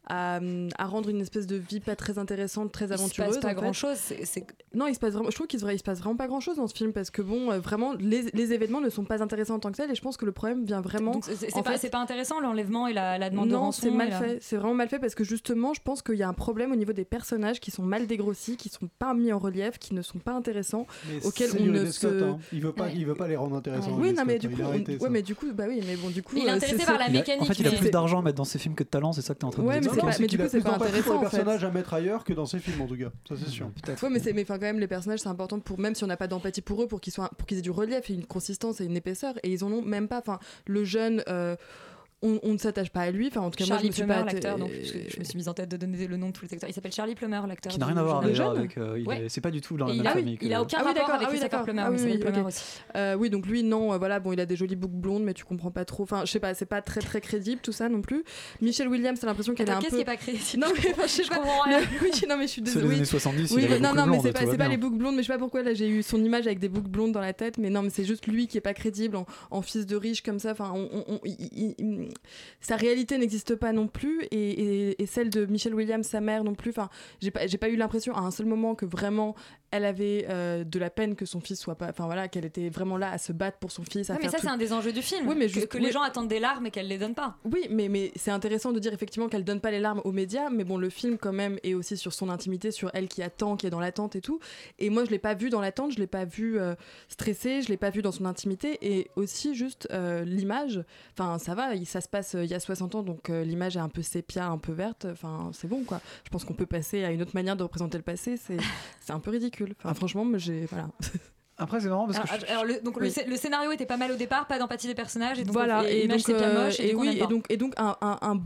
à, à rendre une espèce de vie pas très intéressante, très Il se aventureuse. passe pas en fait. grand chose. C'est Non, il se passe vraiment. Je trouve qu'il se, il se passe vraiment pas grand chose dans ce film parce que bon, euh, vraiment, les, les événements ne sont pas intéressants en tant que tels et je pense que le problème vient vraiment. Donc, c'est pas, fait- c'est pas intéressant l'enlèvement et la, la demande de non, rançon. c'est mal la- fait. C'est vraiment mal fait parce que justement, je pense qu'il y a un problème au niveau des personnages qui sont mal dégrossis, qui sont pas mis en relief, qui ne sont pas intéressants, auxquels on ne se. Scott, hein. Il veut pas, il veut pas les rendre intéressants. Oui, non, mais du il coup, a on- ouais, mais du coup, bah oui, mais bon, du coup. Il est euh, intéressé par la Il a- mécanique, en fait, il a plus d'argent à mettre dans ses films que de talent, c'est ça que tu es en train de Ouais, dire. c'est pas- C'est mais du a coup, c'est pas intéressant, en fait. personnages à mettre ailleurs que dans ses films en tout cas. Ça c'est sûr. Ouais, mais c'est, mais enfin, quand même, les personnages, c'est important pour même si on n'a pas d'empathie pour eux, pour qu'ils soient, pour qu'ils aient du relief et une consistance et une épaisseur, et ils en ont même pas. Enfin, le jeune. On, on ne s'attache pas à lui. Enfin, en tout cas, Charlie moi, je me suis Plummer, pas. l'acteur, je me suis mise en tête de donner le nom de tous les acteurs. Il s'appelle Charlie Plummer, l'acteur. Qui n'a rien à voir jeune. avec. euh, il Ouais. est- C'est pas du tout dans la même il a- famille. il a aucun Ah oui, rapport d'accord, avec ah oui, Christopher d'accord. Plummer, Ah oui, Plummer aussi. Euh, oui, donc lui, non, euh, voilà, bon, il a des jolies boucles blondes, mais tu comprends pas trop. Enfin, je sais pas, c'est pas très très crédible tout ça non plus. Michelle Williams, t'as l'impression qu'elle est un qu'est-ce peu. qui est pas crédible? <laughs> Non, mais je sais pas. comprends rien. Mais- oui, non, mais je suis C'est désolée. les Oui, années 70, oui, il avait mais- non, non, mais c'est pas, c'est les boucles blondes, mais je sais pas pourquoi là j'ai eu son image avec des boucles blondes dans la tête, mais non, mais c'est juste lui qui est pas crédible en, en fils de riche comme ça. Enfin, sa réalité n'existe pas non plus, et, et- et celle de Michelle Williams, sa mère non plus. Enfin, j'ai pas, j'ai pas eu l'impression à un seul moment que vraiment elle avait euh, de la peine que son fils soit pas. Enfin voilà, qu'elle était vraiment là à se battre pour son fils. À mais ça, tout- c'est un des enjeux du film. Oui, mais que, juste- que les oui. gens attendent des larmes et qu'elle les donne pas. Oui, mais, mais c'est intéressant de dire effectivement qu'elle donne pas les larmes aux médias, mais bon, le film quand même est aussi sur son intimité, sur elle qui attend, qui est dans l'attente et tout. Et moi, je l'ai pas vu dans l'attente, je l'ai pas vu euh, stressée, je l'ai pas vu dans son intimité, et aussi juste euh, l'image. Enfin, ça va, il- ça se passe euh, il y a 60 ans, donc euh, l'image est un peu sépia, un peu verte. Enfin, c'est bon quoi. Je pense qu'on peut passer à une autre manière de représenter le passé. C'est <laughs> c'est un peu ridicule. Enfin, franchement, moi, j'ai voilà. <laughs> Après, c'est marrant parce que. Alors, je- alors, le, donc, le, Oui. scé- le scénario était pas mal au départ, pas d'empathie des personnages, et donc voilà et, donc euh, moche, et, et oui et donc et donc un, un, un,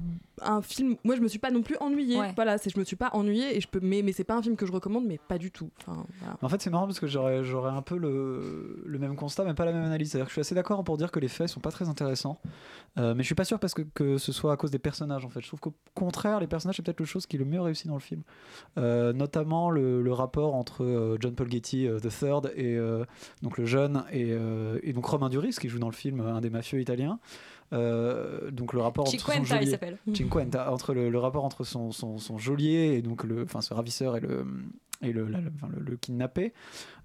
un film moi je me suis pas non plus ennuyée Ouais. voilà c'est je me suis pas ennuyée et je peux mais mais c'est pas un film que je recommande mais pas du tout enfin voilà. En fait, c'est marrant parce que j'aurais, j'aurais un peu le, le même constat, mais pas la même analyse. C'est-à-dire que je suis assez d'accord pour dire que les faits sont pas très intéressants, Euh, mais je suis pas sûr parce que, que ce soit à cause des personnages. En fait, je trouve qu'au contraire, les personnages c'est peut-être le chose qui est le mieux réussi dans le film, Euh, notamment le, le rapport entre euh, John Paul Getty euh, the Third et euh, donc le jeune et, euh, et donc Romain Duris qui joue dans le film un des mafieux italiens. Euh, donc le rapport entre son il geôlier- s'appelle. Cinquanta, entre le, le rapport entre son, son, son geôlier et donc le, enfin ce ravisseur et le et le, la- le- enfin, le- le kidnappé,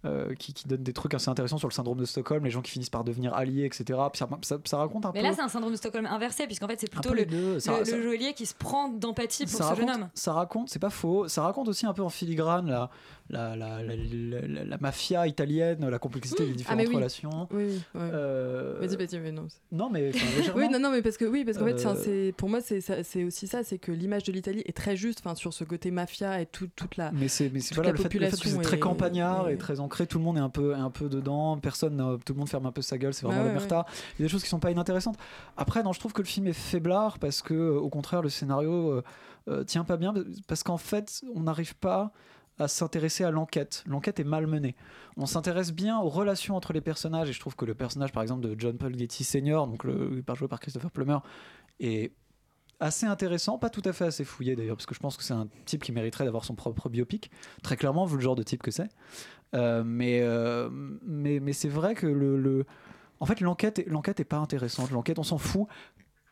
euh, qui, qui donne des trucs assez intéressants sur le syndrome de Stockholm, les gens qui finissent par devenir alliés, etc. Puis ça, ça- ça raconte un Mais peu. là, c'est un syndrome de Stockholm inversé, puisqu'en fait, c'est plutôt le, les deux, ça- le, ça- le geôlier qui se prend d'empathie pour ce raconte, jeune homme. ça raconte, c'est pas faux, ça raconte aussi un peu en filigrane la, la, la, la, la- la- la mafia italienne, la complexité des ah différentes mais oui relations. oui, oui ouais. Euh, vas-y vas-y mais non Non, mais <laughs> oui non non mais parce que oui parce qu'en fait Euh, c'est pour moi c'est aussi ça c'est que l'image de l'Italie est très juste enfin sur ce côté mafia et tout, toute la Mais c'est mais voilà, la le fait, le fait que population c'est très est- campagnard est- et très ancré, tout le monde est un peu, est un peu dedans, personne, tout le monde ferme un peu sa gueule, c'est vraiment Bah ouais, l'omerta. Il y a des choses qui sont pas inintéressantes. Après, non, je trouve que le film est faiblard parce que, euh, au contraire, le scénario euh, euh, tient pas bien parce qu'en fait, on n'arrive pas à s'intéresser à l'enquête. L'enquête est mal menée. On s'intéresse bien aux relations entre les personnages et je trouve que le personnage, par exemple, de John Paul Getty Senior, donc le, joué par Christopher Plummer, est assez intéressant, pas tout à fait assez fouillé d'ailleurs, parce que je pense que c'est un type qui mériterait d'avoir son propre biopic, très clairement, vu le genre de type que c'est. Euh, mais euh, mais, mais c'est vrai que le, le- en fait l'enquête l'enquête pas intéressante. L'enquête, on s'en fout.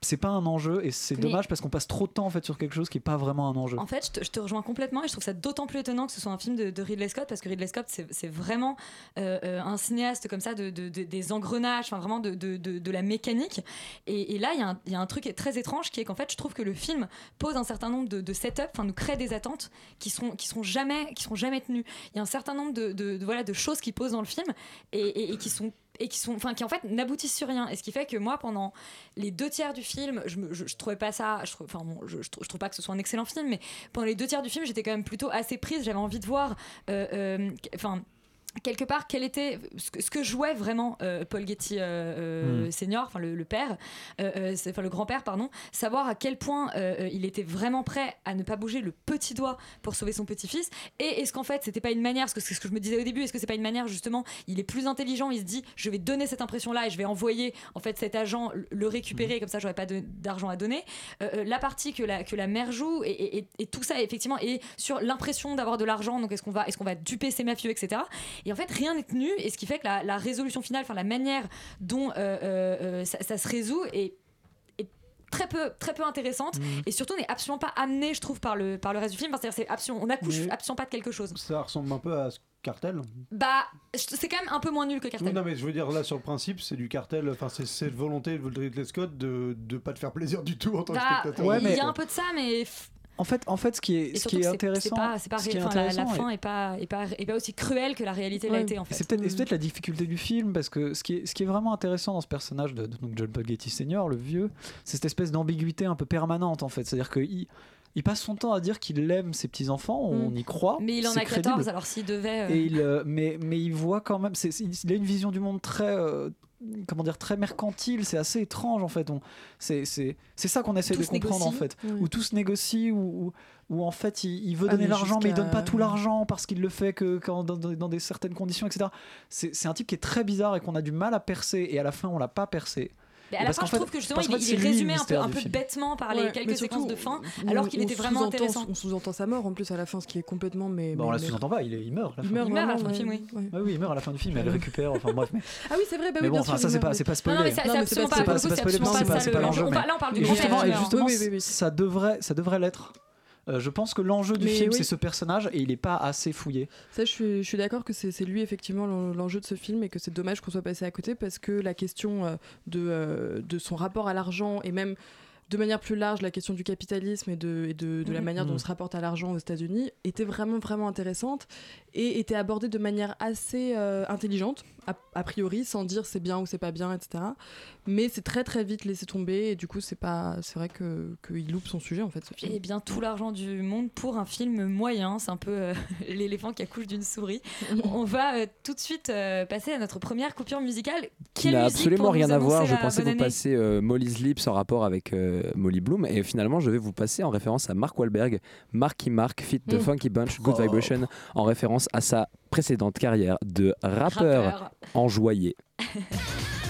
C'est pas un enjeu et c'est dommage parce qu'on passe trop de temps en fait sur quelque chose qui est pas vraiment un enjeu. En fait, je te, je te rejoins complètement et je trouve ça d'autant plus étonnant que ce soit un film de, de Ridley Scott parce que Ridley Scott, c'est c'est vraiment euh, euh, un cinéaste comme ça de, de- de- des engrenages, enfin vraiment de, de- de- de la mécanique. Et, et là, il y, a un- il y a un truc très étrange qui est qu'en fait, je trouve que le film pose un certain nombre de, de setups, enfin nous crée des attentes qui seront, qui seront jamais, qui seront jamais tenues. Il y a un certain nombre de, voilà, de choses qui posent dans le film et, et- et qui sont et qui sont enfin qui en fait n'aboutissent sur rien. Et ce qui fait que moi pendant les deux tiers du film je, me, je, trouvais pas ça je, enfin bon, je, je trouve pas que ce soit un excellent film mais pendant les deux tiers du film j'étais quand même plutôt assez prise. J'avais envie de voir euh, euh, enfin quelque part quel était ce que, jouait vraiment euh, Paul Getty euh, euh, Mm. senior enfin le, le père euh, enfin le grand-père pardon savoir à quel point il était vraiment prêt à ne pas bouger le petit doigt pour sauver son petit-fils. Et est-ce qu'en fait c'était pas une manière parce que c'est ce que je me disais au début est-ce que c'est pas une manière justement il est plus intelligent il se dit je vais donner cette impression là et je vais envoyer en fait cet agent le- récupérer comme ça j'aurai pas d'argent à donner. La partie que la que la mère joue et, et- et- et tout ça effectivement est sur l'impression d'avoir de l'argent donc est-ce qu'on va est-ce qu'on va duper ces mafieux etc et en fait rien n'est tenu et ce qui fait que la, la résolution finale enfin la manière dont euh, euh, euh, ça, ça se résout est très peu, très peu intéressante Mhm. et surtout n'est absolument pas amenée, je trouve, par le, par le reste du film. Enfin, c'est-à-dire, c'est absolument, on accouche Mais- absolument pas de quelque chose. Ça ressemble un peu à ce cartel. Bah, c'est quand même un peu moins nul que Cartel. Oui, non, mais je veux dire, là, sur le principe, c'est du cartel. Enfin, c'est cette volonté de Ridley Scott de ne pas te faire plaisir du tout en tant que Bah, spectateur. Ouais, il mais- y a un peu de ça, mais En fait, en fait, ce qui est, ce qui est que intéressant, c'est pas, enfin, la, fin et- est pas, est pas, est pas aussi cruelle que la réalité l'a été en fait. C'est peut-être c'est peut-être la difficulté du film parce que ce qui est, ce qui est vraiment intéressant dans ce personnage de, de donc John Poggetti Senior, le vieux, c'est cette espèce d'ambiguïté un peu permanente en fait. C'est-à-dire qu'il il passe son temps à dire qu'il aime ses petits enfants, on Mm. y croit. Mais il en a 14, crédible. alors s'il devait. euh, Et il, euh, mais, mais il voit quand même, il a une vision du monde très, euh, comment dire, très mercantile. C'est assez étrange en fait. On, c'est, c'est, c'est ça qu'on essaie de comprendre en fait. Où tout se négocie, où, où, où, en fait il, il veut Ah, donner l'argent, mais il donne pas tout l'argent parce qu'il le fait que quand, dans, dans- des certaines conditions, etc. C'est, c'est un type qui est très bizarre et qu'on a du mal à percer. Et à la fin, on l'a pas percé. Mais à la parce fin, je fait- trouve que justement, il, il est résumé un peu, un bêtement par Ouais, les quelques surtout, séquences de fin, on- alors qu'il on était vraiment intéressant. On sous-entend sa mort en plus à la fin, ce qui est complètement. Mais, Bon, on mais- la sous-entend pas, il, meurt. à la Il fin. meurt Il meurt à la fin du film, oui. Ouais. Ouais, oui, il meurt à la fin du film, elle récupère. Enfin bref, mais. Ah oui, c'est vrai, bah mais bon, enfin, ça c'est pas, spoilé. non, mais c'est absolument pas- spoilé, c'est pas le- l'enjeu. On Là, on parle du Et justement, ça devrait l'être. Euh, je pense que l'enjeu du Mais film, oui. c'est ce personnage et il est pas assez fouillé. Ça, je suis, je suis d'accord que c'est lui effectivement l'en- l'enjeu de ce film et que c'est dommage qu'on soit passé à côté parce que la question euh, de, euh, de son rapport à l'argent et même de manière plus large la question du capitalisme et de, et de, de la manière dont on se rapporte à l'argent aux États-Unis était vraiment vraiment intéressante et était abordée de manière assez euh, intelligente a, a priori sans dire c'est bien ou c'est pas bien etc mais c'est très très vite laissé tomber et du coup c'est pas c'est vrai que qu'il loupe son sujet en fait ce film Et bien tout l'argent du monde pour un film moyen, c'est un peu euh, <laughs> l'éléphant qui accouche d'une souris. <laughs> On va euh, tout de suite euh, passer à notre première coupure musicale. qui n'a absolument rien à voir. Je pensais vous passer euh, Molly's Lips en rapport avec euh, Molly Bloom et finalement je vais vous passer en référence à Mark Wahlberg, Marky Mark fit The Mm. Funky Bunch Good Oh. Vibration en référence à sa précédente carrière de rappeur Rappeur. enjoyé. <laughs>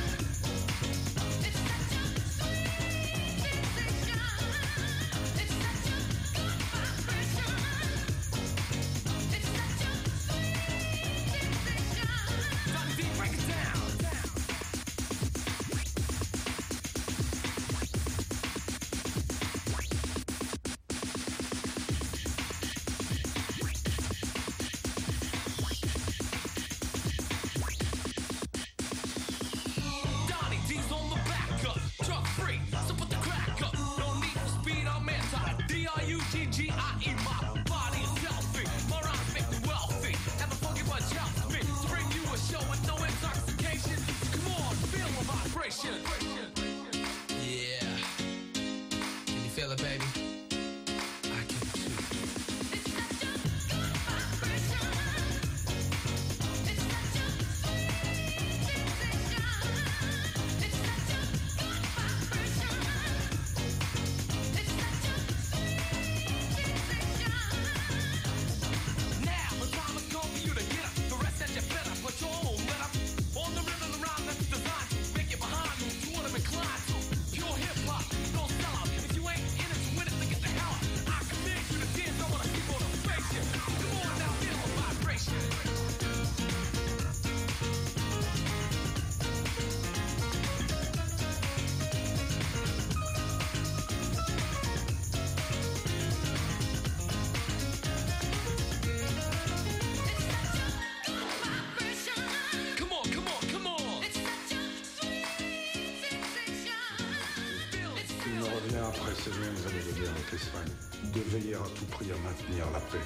après ces longues années de guerre avec l'Espagne, de veiller à tout prix à maintenir la paix.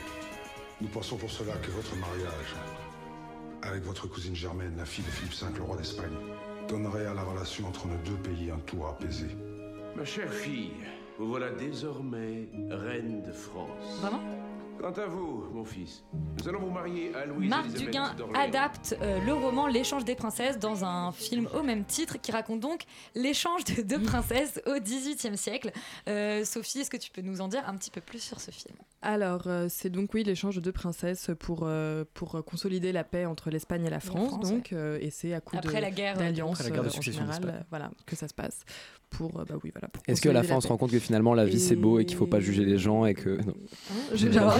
Nous pensons pour cela que votre mariage avec votre cousine Germaine, la fille de Philippe V, le roi d'Espagne, donnerait à la relation entre nos deux pays un tour apaisé. Ma chère fille, vous voilà désormais reine de France. Vraiment? Quant à vous, mon fils, nous allons vous marier à Louise Marc Elisabeth Duguin adapte euh, le roman L'échange des princesses dans un film au même titre qui raconte donc l'échange de deux <laughs> princesses au XVIIIe siècle. Euh, Sophie, est-ce que tu peux nous en dire un petit peu plus sur ce film? Alors, euh, c'est donc oui l'échange de deux princesses pour, euh, pour consolider la paix entre l'Espagne et la France, France, donc, euh, et c'est à coup Après de- la guerre, d'alliance Après la guerre de en général, voilà, que ça se passe. Pour, bah oui, voilà, pour Est-ce qu'à la fin on se rend compte que finalement la vie c'est beau et qu'il faut pas juger les gens et que non.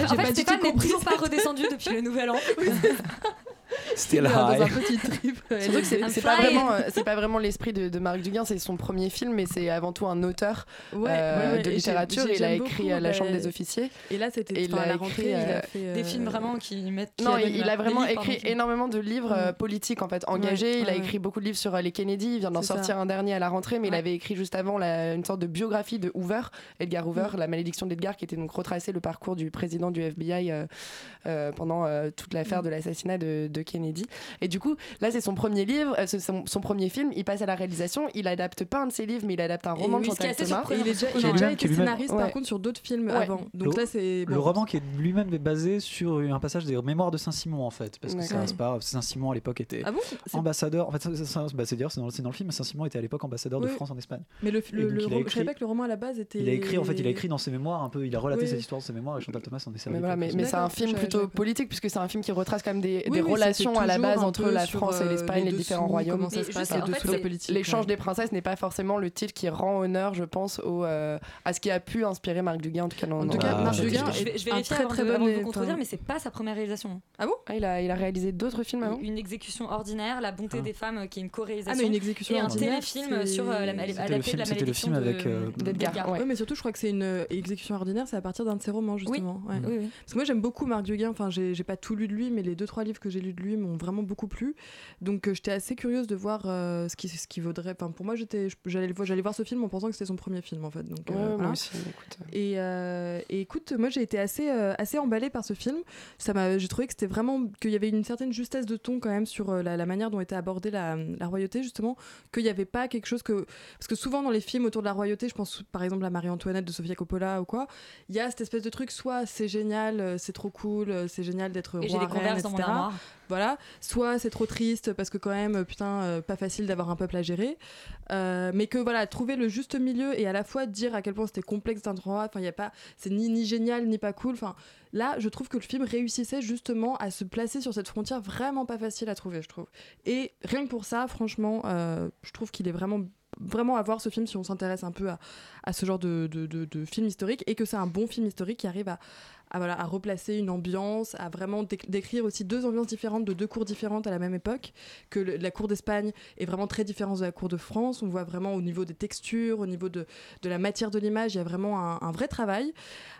J'ai- En j'ai fait, pas du tout n'est compris toujours pas redescendu depuis le nouvel an. <laughs> <laughs> <laughs> Still dans un high. petit trip. <laughs> Surtout que c'est pas vraiment, euh, c'est <laughs> pas vraiment l'esprit de, de Marc Duguin, c'est son premier film, mais c'est avant tout un auteur Ouais, euh, ouais, ouais, de littérature. Il a écrit beaucoup, euh, La Chambre des officiers. Et là, c'était enfin, la écrit, rentrée, il euh, a fait. Des euh, films vraiment qui mettent. qui Non, il, a vraiment livres, écrit pardon. énormément de livres euh, politiques en fait engagés. Ouais, il a écrit beaucoup de livres sur euh, les Kennedy. Il vient d'en ça. sortir un dernier à la rentrée, mais il avait écrit juste avant la- une sorte de biographie de Hoover, Edgar Hoover, Mm. La malédiction d'Edgar, qui était donc retracé le parcours du président du FBI euh, euh, pendant euh, toute l'affaire Mm. de l'assassinat de, de Kennedy. Et du coup, là, c'est son premier livre, euh, son, son premier film. Il passe à la réalisation. Il adapte pas un de ses livres, mais il adapte un roman oui, de Chantal Thomas. Il est déjà- il a déjà été scénariste par Ouais. contre sur d'autres films Ouais. avant. Donc le, là, c'est. le roman qui est lui-même est basé sur un passage des mémoires de Saint-Simon en fait, parce que ça D'accord. c'est pas Saint-Simon à l'époque était Ah ambassadeur. En fait, bah, c'est dire c'est dans, le film. Saint-Simon était à l'époque ambassadeur de. France en Espagne. Mais le, je savais pas que le roman à la base était. Il a écrit en fait, il a écrit dans ses mémoires un peu. Il a relaté cette histoire de ses mémoires et Chantal Thomas en est servi. Mais, c'est un film plutôt politique puisque c'est un film qui retrace quand même des, relations à la base entre la France et euh, l'Espagne, les les différents royaumes. comment ça se passe. L'échange ouais. des princesses n'est pas forcément le titre qui rend honneur, je pense, au, euh, à ce qui a pu inspirer Marc Duguay, en tout cas. En tout cas, Marc histoire. Je vais, je vais Un vérifier très, avant, très de, bon avant de vous contredire, mais c'est pas sa première réalisation. Ah, il, a, il a réalisé d'autres films avant? Une exécution ordinaire, La bonté Ah. des femmes, qui est une co-réalisation. Ah, mais une exécution et un ordinaire, téléfilm sur euh, la, la c'était le malédiction film de- avec, d'Edgar. Ouais, mais surtout, je crois que c'est une exécution ordinaire, c'est à partir d'un de ses romans, justement. Oui, oui. Parce que moi, j'aime beaucoup Marc Duguin. Enfin, j'ai pas tout lu de lui, mais les deux, trois livres que j'ai lus de lui m'ont vraiment beaucoup plu. Donc, euh, j'étais assez curieuse de voir euh, ce, qui, ce qui vaudrait. Enfin, pour moi, j'étais, j'allais le voir- j'allais voir ce film en pensant que c'était son premier film, en fait. Donc, euh, Ouais, moi voilà. aussi, écoute. Et, euh, et écoute, moi j'ai été assez, euh, assez emballée par ce film. Ça m'a, j'ai trouvé que c'était vraiment qu'il y avait une certaine justesse de ton quand même sur euh, la, la manière dont était abordée la, la royauté justement, qu'il n'y avait pas quelque chose que parce que souvent dans les films autour de la royauté, je pense par exemple à Marie-Antoinette de Sofia Coppola ou quoi, il y a cette espèce de truc soit c'est génial, c'est trop cool, c'est génial d'être Et j'ai roi, des converses dans mon etc. armoire. Voilà, soit c'est trop triste parce que quand même, euh, putain, euh, pas facile d'avoir un peuple à gérer. Euh, mais que voilà, trouver le juste milieu et à la fois dire à quel point c'était complexe d'un droit, enfin, il y a pas, c'est ni, ni génial ni pas cool. Enfin, là, je trouve que le film réussissait justement à se placer sur cette frontière vraiment pas facile à trouver, je trouve. Et rien que pour ça, franchement, je trouve qu'il est vraiment vraiment à voir ce film si on s'intéresse un peu à, à ce genre de, de, de- de film historique et que c'est un bon film historique qui arrive à, à, replacer une ambiance, à vraiment déc- décrire aussi deux ambiances différentes de deux cours différentes à la même époque, que la cour d'Espagne est vraiment très différente de la cour de France, on voit vraiment au niveau des textures, au niveau de, de la matière de l'image, il y a vraiment un, un vrai travail.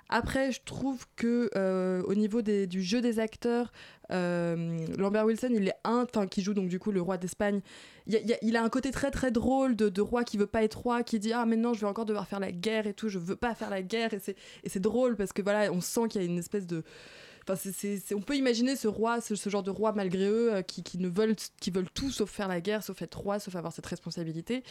Après, je trouve que euh, au niveau des- du jeu des acteurs, euh, Lambert Wilson, il est un, enfin qui joue donc du coup le roi d'Espagne. Il, y a- il y a, il a un côté très très drôle de, de roi qui veut pas être roi, qui dit ah maintenant je vais encore devoir faire la guerre et tout, je veux pas faire la guerre et c'est et c'est drôle parce que voilà on sent qu'il y a une espèce de Enfin, c'est- c'est- c'est- on peut imaginer ce roi, ce, ce genre de roi malgré eux, euh, qui, qui ne veulent, qui veulent tout sauf faire la guerre, sauf être roi, sauf avoir cette responsabilité.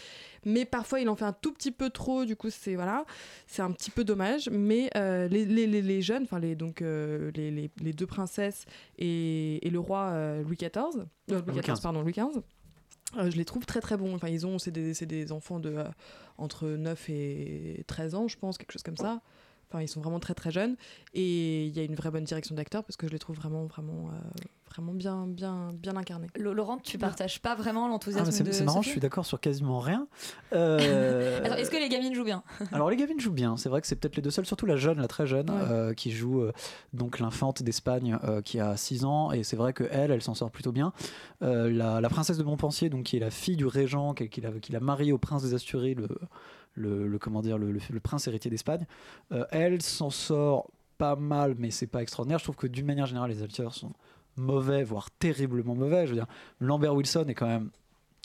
Mais parfois, il en fait un tout petit peu trop. Du coup, c'est voilà, c'est un petit peu dommage. Mais euh, les, les, les, les jeunes, enfin les donc euh, les, les, les deux princesses et, et le roi Louis XIV, Louis XIV, pardon, Louis XV. Euh, je les trouve très très bons. Enfin, ils ont, c'est des, des enfants de euh, entre 9 et 13 ans, je pense, quelque chose comme ça. Enfin, ils sont vraiment très très jeunes et il y a une vraie bonne direction d'acteurs parce que je les trouve vraiment vraiment euh, vraiment bien bien bien incarnés. Laurent, tu partages pas vraiment Ah, l'enthousiasme mais c'est de c'est marrant, ce je suis d'accord sur quasiment rien. <laughs> Euh, Est-ce que les gamines jouent bien <laughs> Alors les gamines jouent bien, c'est vrai que c'est peut-être les deux seules, surtout la jeune, la très jeune, Ouais. euh, qui joue euh, donc l'infante d'Espagne euh, qui a 6 ans, et c'est vrai que elle, elle s'en sort plutôt bien. Euh, la, la princesse de Montpensier, donc qui est la fille du régent, qui, qui l'a qui l'a mariée au prince des Asturies, le, le, comment dire, le, prince héritier d'Espagne, euh, elle s'en sort pas mal, mais c'est pas extraordinaire. Je trouve que d'une manière générale, les acteurs sont mauvais, voire terriblement mauvais. Je veux dire, Lambert Wilson est quand même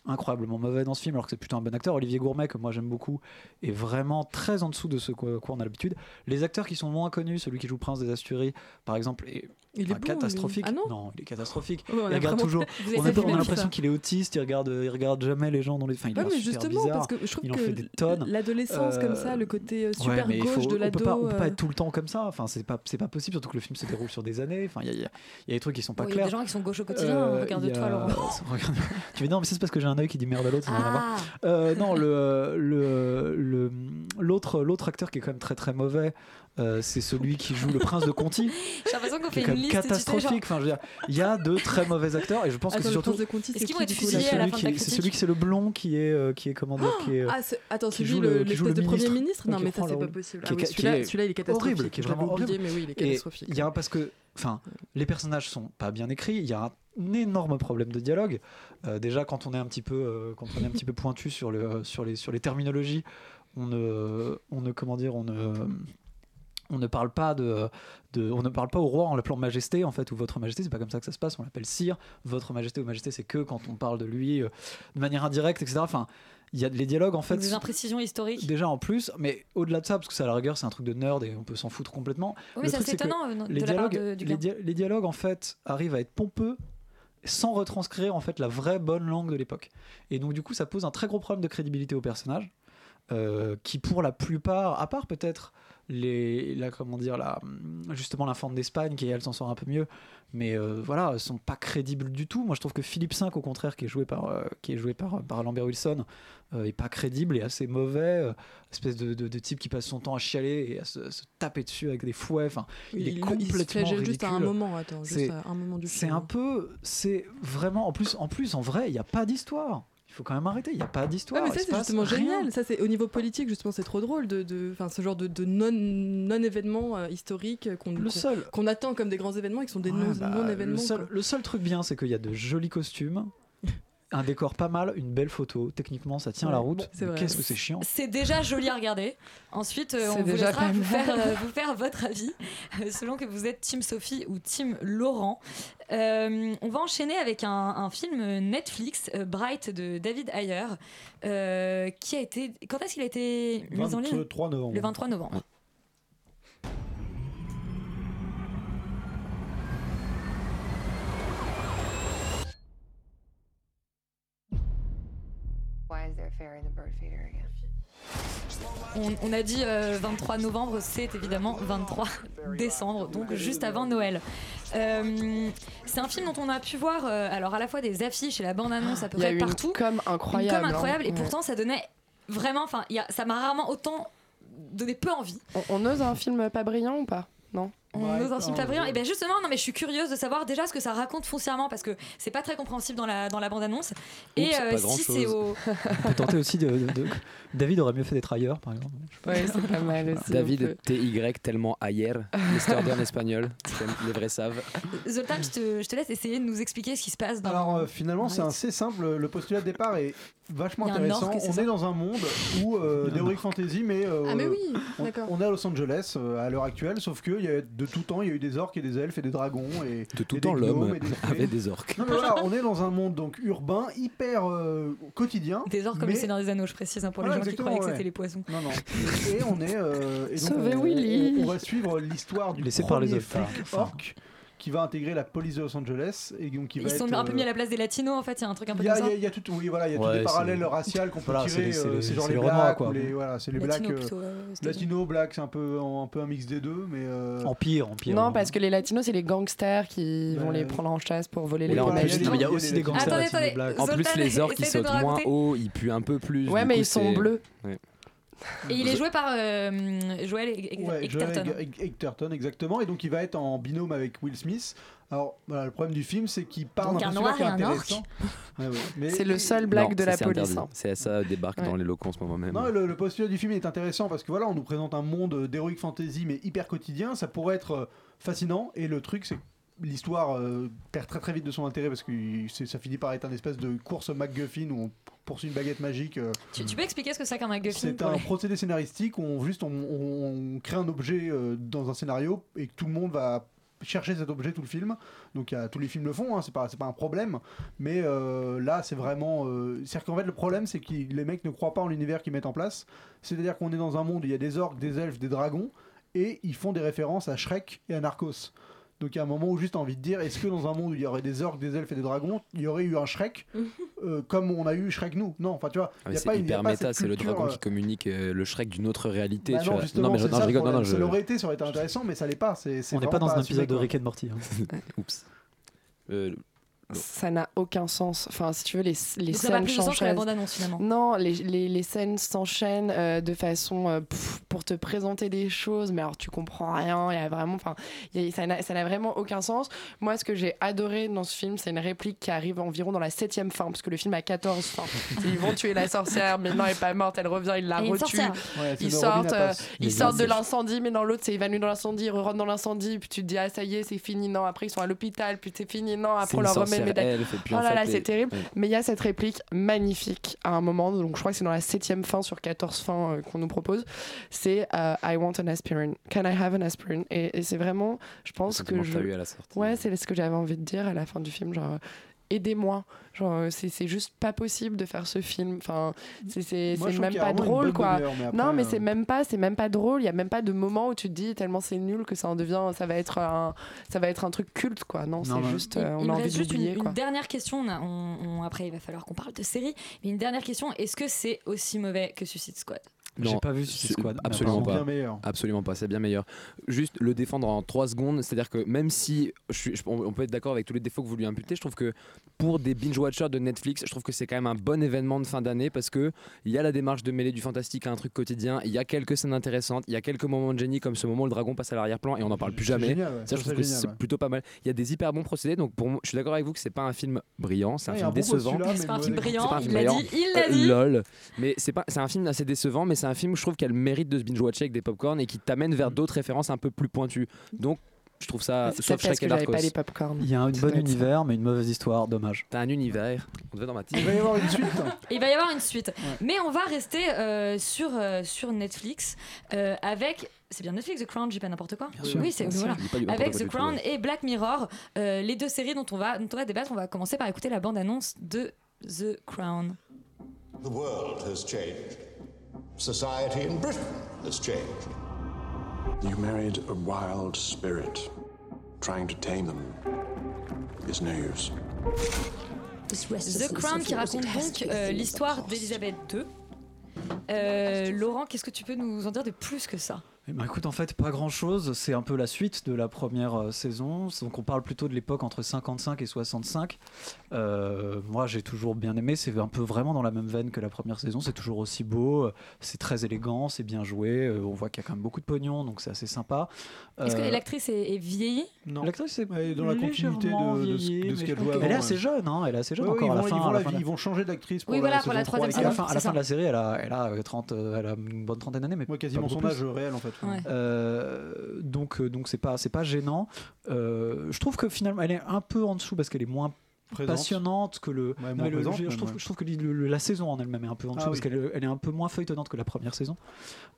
incroyablement mauvais dans ce film alors que c'est plutôt un bon acteur Olivier Gourmet que moi j'aime beaucoup est vraiment très en dessous de ce quoi, quoi on a l'habitude les acteurs qui sont moins connus celui qui joue Prince des Asturies par exemple est Il est enfin, bon, catastrophique lui. Ah non il est catastrophique Ouais, on il regarde toujours <laughs> on a, on l'impression qu'il est autiste il regarde il regarde jamais les gens dans les enfin il Ouais, mais super justement, bizarre. parce que je trouve il en que fait des tonnes l'adolescence comme ça, Euh, le côté euh, ouais, super il gauche faut- de on l'ado. peut pas, on peut pas euh, être tout le temps comme ça enfin c'est pas c'est pas possible surtout que le film se déroule sur des années enfin il y a, il y a- il y a des trucs qui sont pas Oh, Il y a clairs des gens qui sont gauche au quotidien, Euh, regarde-toi, il y a- Laurent. <laughs> Regarde- tu veux non mais c'est parce que j'ai un œil qui dit merde à l'autre. Ah. Euh, non <laughs> le l'autre l'autre acteur qui est quand même très très mauvais euh, c'est celui qui joue le prince de Conti J'ai l'impression qu'on fait une liste, tu sais, catastrophique. genre- Enfin, je veux dire, il y a de très mauvais acteurs et je pense Attends, que c'est surtout. Est-ce c'est qu'ils vont qui, être du coup, là fusillés à la celui fin de qui la est- C'est celui qui c'est le blond qui est euh, qui est comment dire qui est Ah, c'est- attends, celui, l'espèce le de premier ministre. Non, mais ça, c'est pas possible. Ah celui-là, il est catastrophique. horrible, qui est vraiment horrible. mais oui, il est catastrophique. Il y a parce que, enfin, les personnages sont pas bien écrits. Il y a un énorme problème de dialogue. Euh, déjà, quand on est un petit peu, euh, quand on est un petit peu pointu sur le, sur les, sur les terminologies, on ne, on ne, comment dire, on ne on ne parle pas de, de- on ne parle pas au roi en l'appelant majesté en fait ou votre majesté c'est pas comme ça que ça se passe on l'appelle sire. Votre majesté ou majesté c'est que quand on parle de lui euh, de manière indirecte etc enfin il y a les dialogues en fait Des imprécisions historiques. déjà en plus mais au-delà de ça parce que ça à la rigueur c'est un truc de nerd et on peut s'en foutre complètement. Oui, c'est étonnant, euh, de les la part dialogues de- du les, les dialogues en fait arrivent à être pompeux sans retranscrire en fait la vraie bonne langue de l'époque. Et donc du coup ça pose un très gros problème de crédibilité aux personnages euh, qui pour la plupart, à part peut-être les, la, comment dire, la, justement l'infante d'Espagne qui elle s'en sort un peu mieux, mais euh, voilà, sont pas crédibles du tout. Moi je trouve que Philippe V au contraire qui est joué par, euh, qui est joué par, par Lambert Wilson euh, est pas crédible et assez mauvais, euh, espèce de, de- de type qui passe son temps à chialer et à se, se taper dessus avec des fouets. Enfin, il, Il- est il- il complètement se ridicule. juste à un moment, attends, juste C'est- à un moment du C'est un peu, c'est vraiment en plus, en plus en vrai, il n'y a pas d'histoire. Il faut quand même arrêter. Il n'y a pas d'histoire. Ouais, mais ça c'est justement rien. génial. Ça c'est au niveau politique justement c'est trop drôle de, ce genre de, de non euh, historiques qu'on Le qu'on- seul- attend comme des grands événements et qui sont des bah, non événements. le, seul, le seul truc bien, c'est qu'il y a de jolis costumes, un décor pas mal, une belle photo. Techniquement, ça tient Ouais, la route. bon. Qu'est-ce que c'est chiant? C'est déjà joli à regarder. Ensuite, euh, on vous déjà laissera vous faire, euh, vous faire votre avis, euh, selon que vous êtes Team Sophie ou Team Laurent. Euh, on va enchaîner avec un, un film Netflix, euh, Bright, de David Ayer, euh, qui a été... Quand est-ce qu'il a été mis en ligne? 23 novembre. Le 23 novembre. On, on a dit euh, 23 novembre, c'est évidemment 23 <laughs> décembre, donc juste avant Noël. Euh, c'est un film dont on a pu voir euh, alors à la fois des affiches et la bande-annonce à peu <gasps> Il y a près partout. com incroyable, Une com hein. incroyable, et Ouais. pourtant ça donnait vraiment, enfin, ça m'a rarement autant donné peu envie. On, on ose un film pas brillant ou pas? Non? On ose un film pas brillant. Et bien justement, non mais je suis curieuse de savoir déjà ce que ça raconte foncièrement parce que c'est pas très compréhensible dans la, dans la bande-annonce. Et Oups, euh, pas si c'est au... <laughs> On peut tenter aussi de, de- de- David aurait mieux fait d'être ailleurs, par exemple. Ouais, c'est pas mal aussi. David TY tellement ayer, l'histoire en espagnol, les vrais savent. Zoltan, je te, je te laisse essayer de nous expliquer ce qui se passe dans... Alors euh, finalement, c'est assez simple. Le postulat de départ est vachement intéressant. on ça est dans un monde où euh, d'heroic fantasy, mais, euh, Ah, mais oui, on, d'accord. on est à Los Angeles euh, à l'heure actuelle, sauf que il y a de tout temps, il y a eu des orques et des elfes et des dragons et De tout et temps, l'homme et des fées. <laughs> avait des orques. Non, mais voilà, on est dans un monde donc urbain, hyper euh, quotidien. Des orques comme mais- le Seigneur des Anneaux, je précise, hein, pour Voilà, les gens qui croyaient que c'était les poissons. Non, non. Et on est. euh, et donc Sauvez on, Willy. on- on va suivre l'histoire du Laissé par les premier flic orc qui va intégrer la police de Los Angeles et donc qui Ils va sont être, un peu mis à euh, la place des latinos en fait, il y a un truc un peu il y, a, comme ça. il y a- il y a tout, oui, voilà, il y a tous Ouais, des c'est- parallèles raciales qu'on peut Voilà, c'est tirer. les- c'est euh, les- C'est genre les les blacks quoi. les voilà, c'est les Latino blacks. euh, euh, aux États-Unis. Latino, black, c'est un peu un peu un mix des deux, mais. euh, Empire, empire. Non, parce que les latinos, c'est les gangsters qui vont les prendre en chasse pour voler les en plus, il y a non, mais il y a des- aussi des gangsters. En plus, les orques, ils sautent moins haut, ils puent un peu plus. Ouais, mais ils sont bleus. Et il est joué par euh, Joel Eg- Ouais, exactement. Et donc il va être en binôme avec Will Smith. Alors voilà, le problème du film, c'est qu'il parle d'un noir qui est et un intéressant. Ouais, ouais. Mais- C'est le seul blague Non, de la c'est police. hein. C'est ça débarque Ouais. dans les locaux en ce moment même. Non, le, le postulat du film est intéressant parce que voilà, on nous présente un monde d'heroic fantasy mais hyper quotidien. Ça pourrait être euh, fascinant et le truc c'est que l'histoire euh, perd très très vite de son intérêt parce que ça finit par être un espèce de course MacGuffin où on poursuit une baguette magique. euh, Tu, tu peux expliquer ce que c'est qu'un MacGuffin c'est un les- procédé scénaristique où on, juste on, on- on crée un objet euh, dans un scénario et que tout le monde va chercher cet objet tout le film. Donc il y a- tous les films le font, hein, c'est pas un problème. Mais euh, là c'est vraiment, euh, c'est-à-dire qu'en fait le problème c'est que les mecs ne croient pas en l'univers qu'ils mettent en place. C'est-à-dire qu'on est dans un monde où il y a des orques, des elfes, des dragons et ils font des références à Shrek et à Narcos. Donc il y a un moment où juste envie de dire, est-ce que dans un monde où il y aurait des orques, des elfes et des dragons, il y aurait eu un Shrek <laughs> euh, comme on a eu Shrek nous? Non, enfin tu vois, Ah, il y a pas hyper méta, c'est le dragon euh, qui communique euh, le Shrek d'une autre réalité. bah tu non, vois. justement, non, mais je, c'est non, ça je le rigole, non, non, problème. Ça je- l'aurait été, ça aurait été intéressant, mais ça l'est pas. On n'est pas dans un épisode de. Rick and Morty. hein. Oups. <laughs> Euh, ça n'a aucun sens. Enfin, si tu veux, les, les scènes s'enchaînent. Non, les, les, les scènes s'enchaînent euh, de façon euh, pff, pour te présenter des choses, mais alors tu comprends rien. Il y a vraiment, enfin, ça n'a vraiment aucun sens. Moi, ce que j'ai adoré dans ce film, c'est une réplique qui arrive environ dans la septième fin, parce que le film a 14 fins. <laughs> ils vont tuer la sorcière, mais non, elle est pas morte, elle revient, ils la retuent. Ouais, c'est ils sortent, euh, ils sortent de l'incendie, mais dans l'autre, c'est évanoui dans l'incendie, ils rentrent dans l'incendie, puis tu te dis ah ça y est, c'est fini. Non, après ils sont à l'hôpital, puis c'est fini. Non, après on leur remet médaille. oh là là, c'est terrible. Ouais. Mais il y a cette réplique magnifique à un moment, donc je crois que c'est dans la septième fin sur 14 fins euh, qu'on nous propose. C'est euh, I want an aspirin. Can I have an aspirin Et, c'est vraiment, je pense que je. que t'as eu à la sortie. Ouais, c'est ce que j'avais envie de dire à la fin du film, genre. Aidez-moi, genre euh, c'est juste pas possible de faire ce film. Enfin, c'est même a pas drôle quoi. demi-heure, mais après, non, mais euh, c'est même pas, c'est même pas drôle. Il y a même pas de moment où tu te dis tellement c'est nul que ça en devient, ça va être un, ça va être un truc culte quoi. Non, c'est juste, Il, euh, il on a me envie juste une, une dernière question. On a- on- on- après, il va falloir qu'on parle de série. Mais une dernière question est-ce que c'est aussi mauvais que Suicide Squad? J'ai pas vu Suicide c'est- Squad, Absolument apparemment pas. bien meilleur. Absolument pas, c'est bien meilleur. Juste le défendre en 3 secondes, c'est-à-dire que même si je suis- je- on peut être d'accord avec tous les défauts que vous lui imputez, je trouve que pour des binge-watchers de Netflix, je trouve que c'est quand même un bon événement de fin d'année parce que il y a la démarche de mêler du fantastique à un truc quotidien, il y a quelques scènes intéressantes, il y a quelques moments de génie comme ce moment où le dragon passe à l'arrière-plan et on n'en parle plus jamais. génial, ouais. Ça, je trouve que c'est ouais. plutôt pas mal. Il y a des hyper bons procédés, donc pour moi, je suis d'accord avec vous que c'est pas un film brillant, c'est un Ouais, film décevant. C'est pas un film brillant, il film l'a dit, il l'a Euh, dit. lol. Mais c'est pas, c'est un film assez décevant, mais c'est un film, je trouve, qui a le mérite de se binge-watcher avec des popcorn et qui t'amène vers d'autres références un peu plus pointues. Donc, je trouve ça, sauf parce que j'avais pas les popcorn. Il y a un bon ça. univers, mais une mauvaise histoire, dommage. T'as un univers. On devait dans ma Il va y avoir une suite. <laughs> Il va y avoir une suite. Mais on va rester euh, sur, euh, sur Netflix euh, avec. C'est bien Netflix, The Crown, j'ai pas n'importe quoi. sûr. Oui, c'est Bien sûr, voilà. Avec quoi The Crown ouais. et Black Mirror, euh, les deux séries dont on va dont on va débattre. On va commencer par écouter la bande annonce de The Crown. The world has changed. Society in Britain has changed. You married a wild spirit. Trying to tame them is no use. The Crown qui raconte donc euh, l'histoire d'Elisabeth II. Euh, Laurent, qu'est-ce que tu peux nous en dire de plus que ça? Eh ben, écoute, en fait, pas grand chose. C'est un peu la suite de la première euh, saison. Donc, on parle plutôt de l'époque entre 55 et 65. Euh, moi, j'ai toujours bien aimé. C'est un peu vraiment dans la même veine que la première saison. C'est toujours aussi beau. C'est très élégant. C'est bien joué. euh, On voit qu'il y a quand même beaucoup de pognon. Donc, c'est assez sympa. Est-ce que l'actrice est, est vieillie? Non. L'actrice est Elle dans la continuité de, de ce- de qu'elle trouve avant. qu'elle est ouais. assez jeune, hein, elle est assez jeune Ouais, ouais, encore ils à la vont- fin. ils à vont la la- fin de- ils vont changer d'actrice pour Oui, la voilà, pour la saison troisième 3 et à la saison. fin, à la fin de la série, elle a, elle a euh, 30, euh, elle a une bonne trentaine d'années, mais Moi, pas quasiment son âge réel en fait. Ouais. Euh, donc euh, donc c'est pas c'est pas gênant. Euh, je trouve que finalement elle est un peu en dessous parce qu'elle est moins Présente. passionnante que le. Ouais, non, moins mais le- présente, je, trouve, ouais. je trouve que le- le- la saison en elle-même est un peu en dessous Ah parce oui. qu'elle elle est un peu moins feuilletonnante que la première saison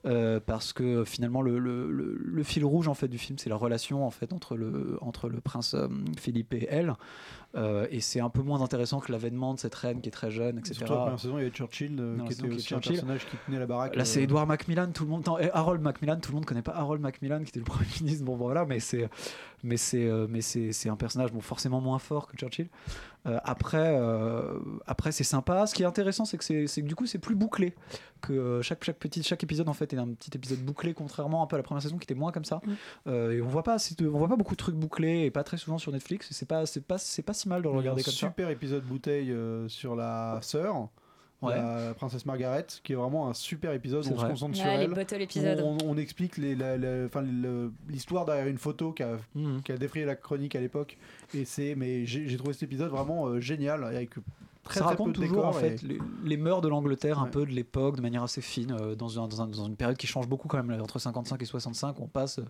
Euh, parce que finalement le, le- le- le fil rouge en fait du film c'est la relation en fait entre le entre le prince euh, Philippe et elle Euh, et c'est un peu moins intéressant que l'avènement de cette reine qui est très jeune etc. Surtout la première saison, il y avait Churchill euh, Non, qui était aussi un personnage qui tenait la baraque. Là, c'est euh, Edward Macmillan, tout le monde. non, Harold Macmillan, tout le monde connaît pas Harold Macmillan, qui était le <laughs> premier ministre. Bon, voilà, mais c'est, mais c'est, euh, mais c'est, c'est un personnage bon, forcément moins fort que Churchill. Euh, après, euh, après, c'est sympa. Ce qui est intéressant, c'est que, c'est, du coup, c'est plus bouclé. Que euh, chaque, chaque, petit, chaque épisode, en fait, est un petit épisode bouclé, contrairement un peu à la première saison qui était moins comme ça. Euh, et on voit pas, on voit pas beaucoup de trucs bouclés et pas très souvent sur Netflix. Et c'est pas, c'est pas, c'est pas si mal de le regarder comme ça. super épisode bouteille euh, sur la sœur. Ouais. La princesse Margaret, qui est vraiment un super épisode où on se concentre Ouais, sur elle. On, on explique l'histoire derrière une photo qui a, Mhm. qui a défrayé la chronique à l'époque. Et c'est, mais j'ai j'ai trouvé cet épisode vraiment euh, génial avec très, ça très raconte peu de toujours en fait et- les, les mœurs de l'Angleterre un peu de l'époque de manière assez fine euh, dans, un- dans un- dans une période qui change beaucoup quand même là, entre 55 et 65 on passe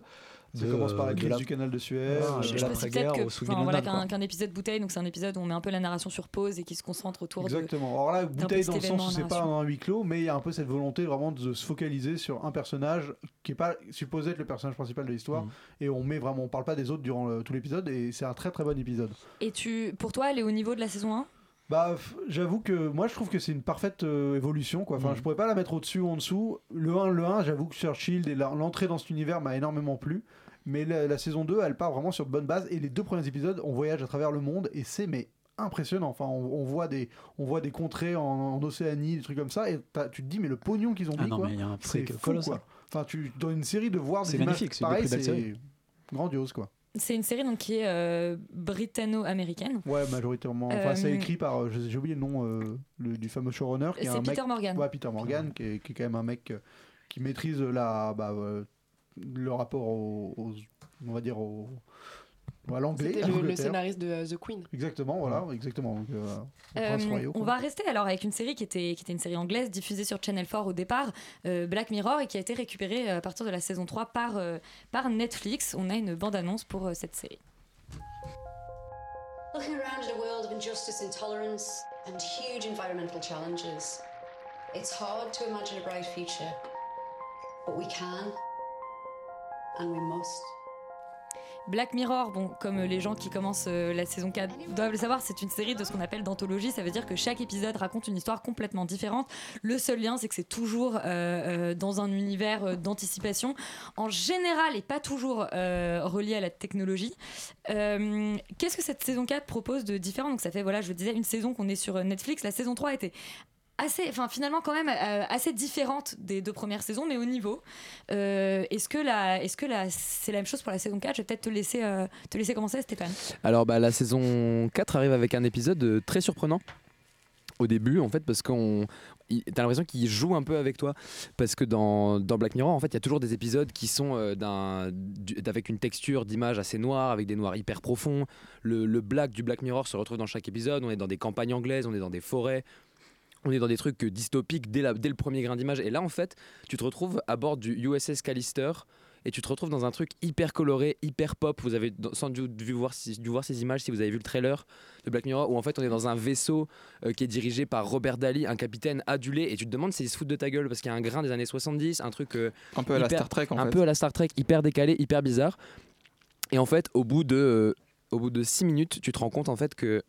Ça de, commence par la de crise du canal de Suez. Ah, euh, de Je précise l'après-guerre peut-être au enfin, voilà, qu'un qu'un épisode bouteille, donc c'est un épisode où on met un peu la narration sur pause et qui se concentre autour Exactement. Alors là, bouteille dans le sens où c'est pas un huis clos, mais il y a un peu cette volonté vraiment de se focaliser sur un personnage qui est pas supposé être le personnage principal de l'histoire. Mhm. Et on met vraiment, on parle pas des autres durant le- tout l'épisode, et c'est un très très bon épisode. de. Et tu, pour toi, elle est au niveau de la saison 1 Bah, j'avoue que moi je trouve que c'est une parfaite euh, évolution quoi. Enfin, Mhm. je pourrais pas la mettre au-dessus ou en dessous. Le 1, le 1, j'avoue que Churchill et l'entrée dans cet univers m'a énormément plu. Mais la, la saison 2, elle part vraiment sur de bonnes bases. Et les deux premiers épisodes, on voyage à travers le monde et c'est mais impressionnant. Enfin, on, on voit des, on voit des contrées en, en Océanie, des trucs comme ça. Et tu te dis mais le pognon qu'ils ont Ah mis non, quoi. mais il y a un c'est fou, quoi. Enfin, tu dans une série de voir des images pareilles, c'est grandiose quoi. C'est une série donc, qui est euh, britanno-américaine. Ouais, majoritairement. Enfin, c'est Euh, écrit par, euh, j'ai oublié le nom euh, le- du fameux showrunner. qui est un Peter mec- Morgan. Ouais, Peter Morgan, qui est, qui est quand même un mec qui maîtrise la, bah, le rapport au, aux- on va dire au, l'anglais. C'était le, le scénariste de euh, The Queen. Exactement, voilà, exactement. Donc, euh, Euh, prince royal, on va rester alors avec une série qui était, qui était une série anglaise diffusée sur Channel 4 au départ, euh, Black Mirror, et qui a été récupérée euh, à partir de la saison 3 par, euh, par Netflix. On a une bande-annonce pour euh, cette série. Looking around at a world of injustice, intolerance, and huge environmental challenges, it's hard to imagine a bright future. But we can, and we must. Black Mirror, bon, comme les gens qui commencent euh, la saison 4 doivent le savoir, c'est une série de ce qu'on appelle d'anthologie. Ça veut dire que chaque épisode raconte une histoire complètement différente. Le seul lien, c'est que c'est toujours euh, euh, dans un univers d'anticipation, en général et pas toujours euh, relié à la technologie. Euh, Qu'est-ce que cette saison 4 propose de différent? Donc ça fait, voilà, je disais, une saison qu'on est sur Netflix. La saison 3 était assez, enfin finalement quand même euh, assez différente des deux premières saisons, mais au niveau. Euh, est-ce que la, est-ce que la, c'est la même chose pour la saison 4 Je vais peut-être te laisser, euh, te laisser commencer, Stéphane. Alors bah, la saison 4 arrive avec un épisode très surprenant. Au début en fait parce qu'on t'as l'impression qu'il joue un peu avec toi. Parce que dans, dans Black Mirror en fait il y a toujours des épisodes qui sont d'un du- avec une texture d'image assez noire avec des noirs hyper profonds. Le black du Black Mirror se retrouve dans chaque épisode. On est dans des campagnes anglaises on est dans des forêts on est dans des trucs euh, dystopiques dès, la- dès le premier grain d'image et là en fait tu te retrouves à bord du USS Callister et tu te retrouves dans un truc hyper coloré, hyper pop. Vous avez sans doute dû voir, si- dû voir ces images si vous avez vu le trailer de Black Mirror où en fait on est dans un vaisseau euh, qui est dirigé par Robert Daly, un capitaine adulé et tu te demandes s'ils se foutent de ta gueule parce qu'il y a un grain des années 70, un truc euh, Un peu à la Star Trek, en un fait. peu à la Star Trek, hyper décalé, hyper bizarre. Et en fait, au bout de euh, au bout de 6 minutes, tu te rends compte en fait que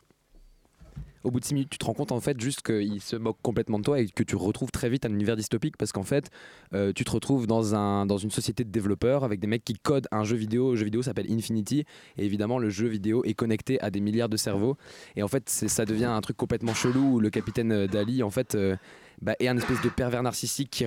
au bout de 6 minutes, tu te rends compte en fait juste qu'il se moque complètement de toi et que tu retrouves très vite un univers dystopique parce qu'en fait, euh, tu te retrouves dans, un, dans une société de développeurs avec des mecs qui codent un jeu vidéo. Le jeu vidéo s'appelle Infinity et évidemment, le jeu vidéo est connecté à des milliards de cerveaux. Et en fait, ça devient un truc complètement chelou où le capitaine euh, Dali, en fait, euh, bah, est un espèce de pervers narcissique qui,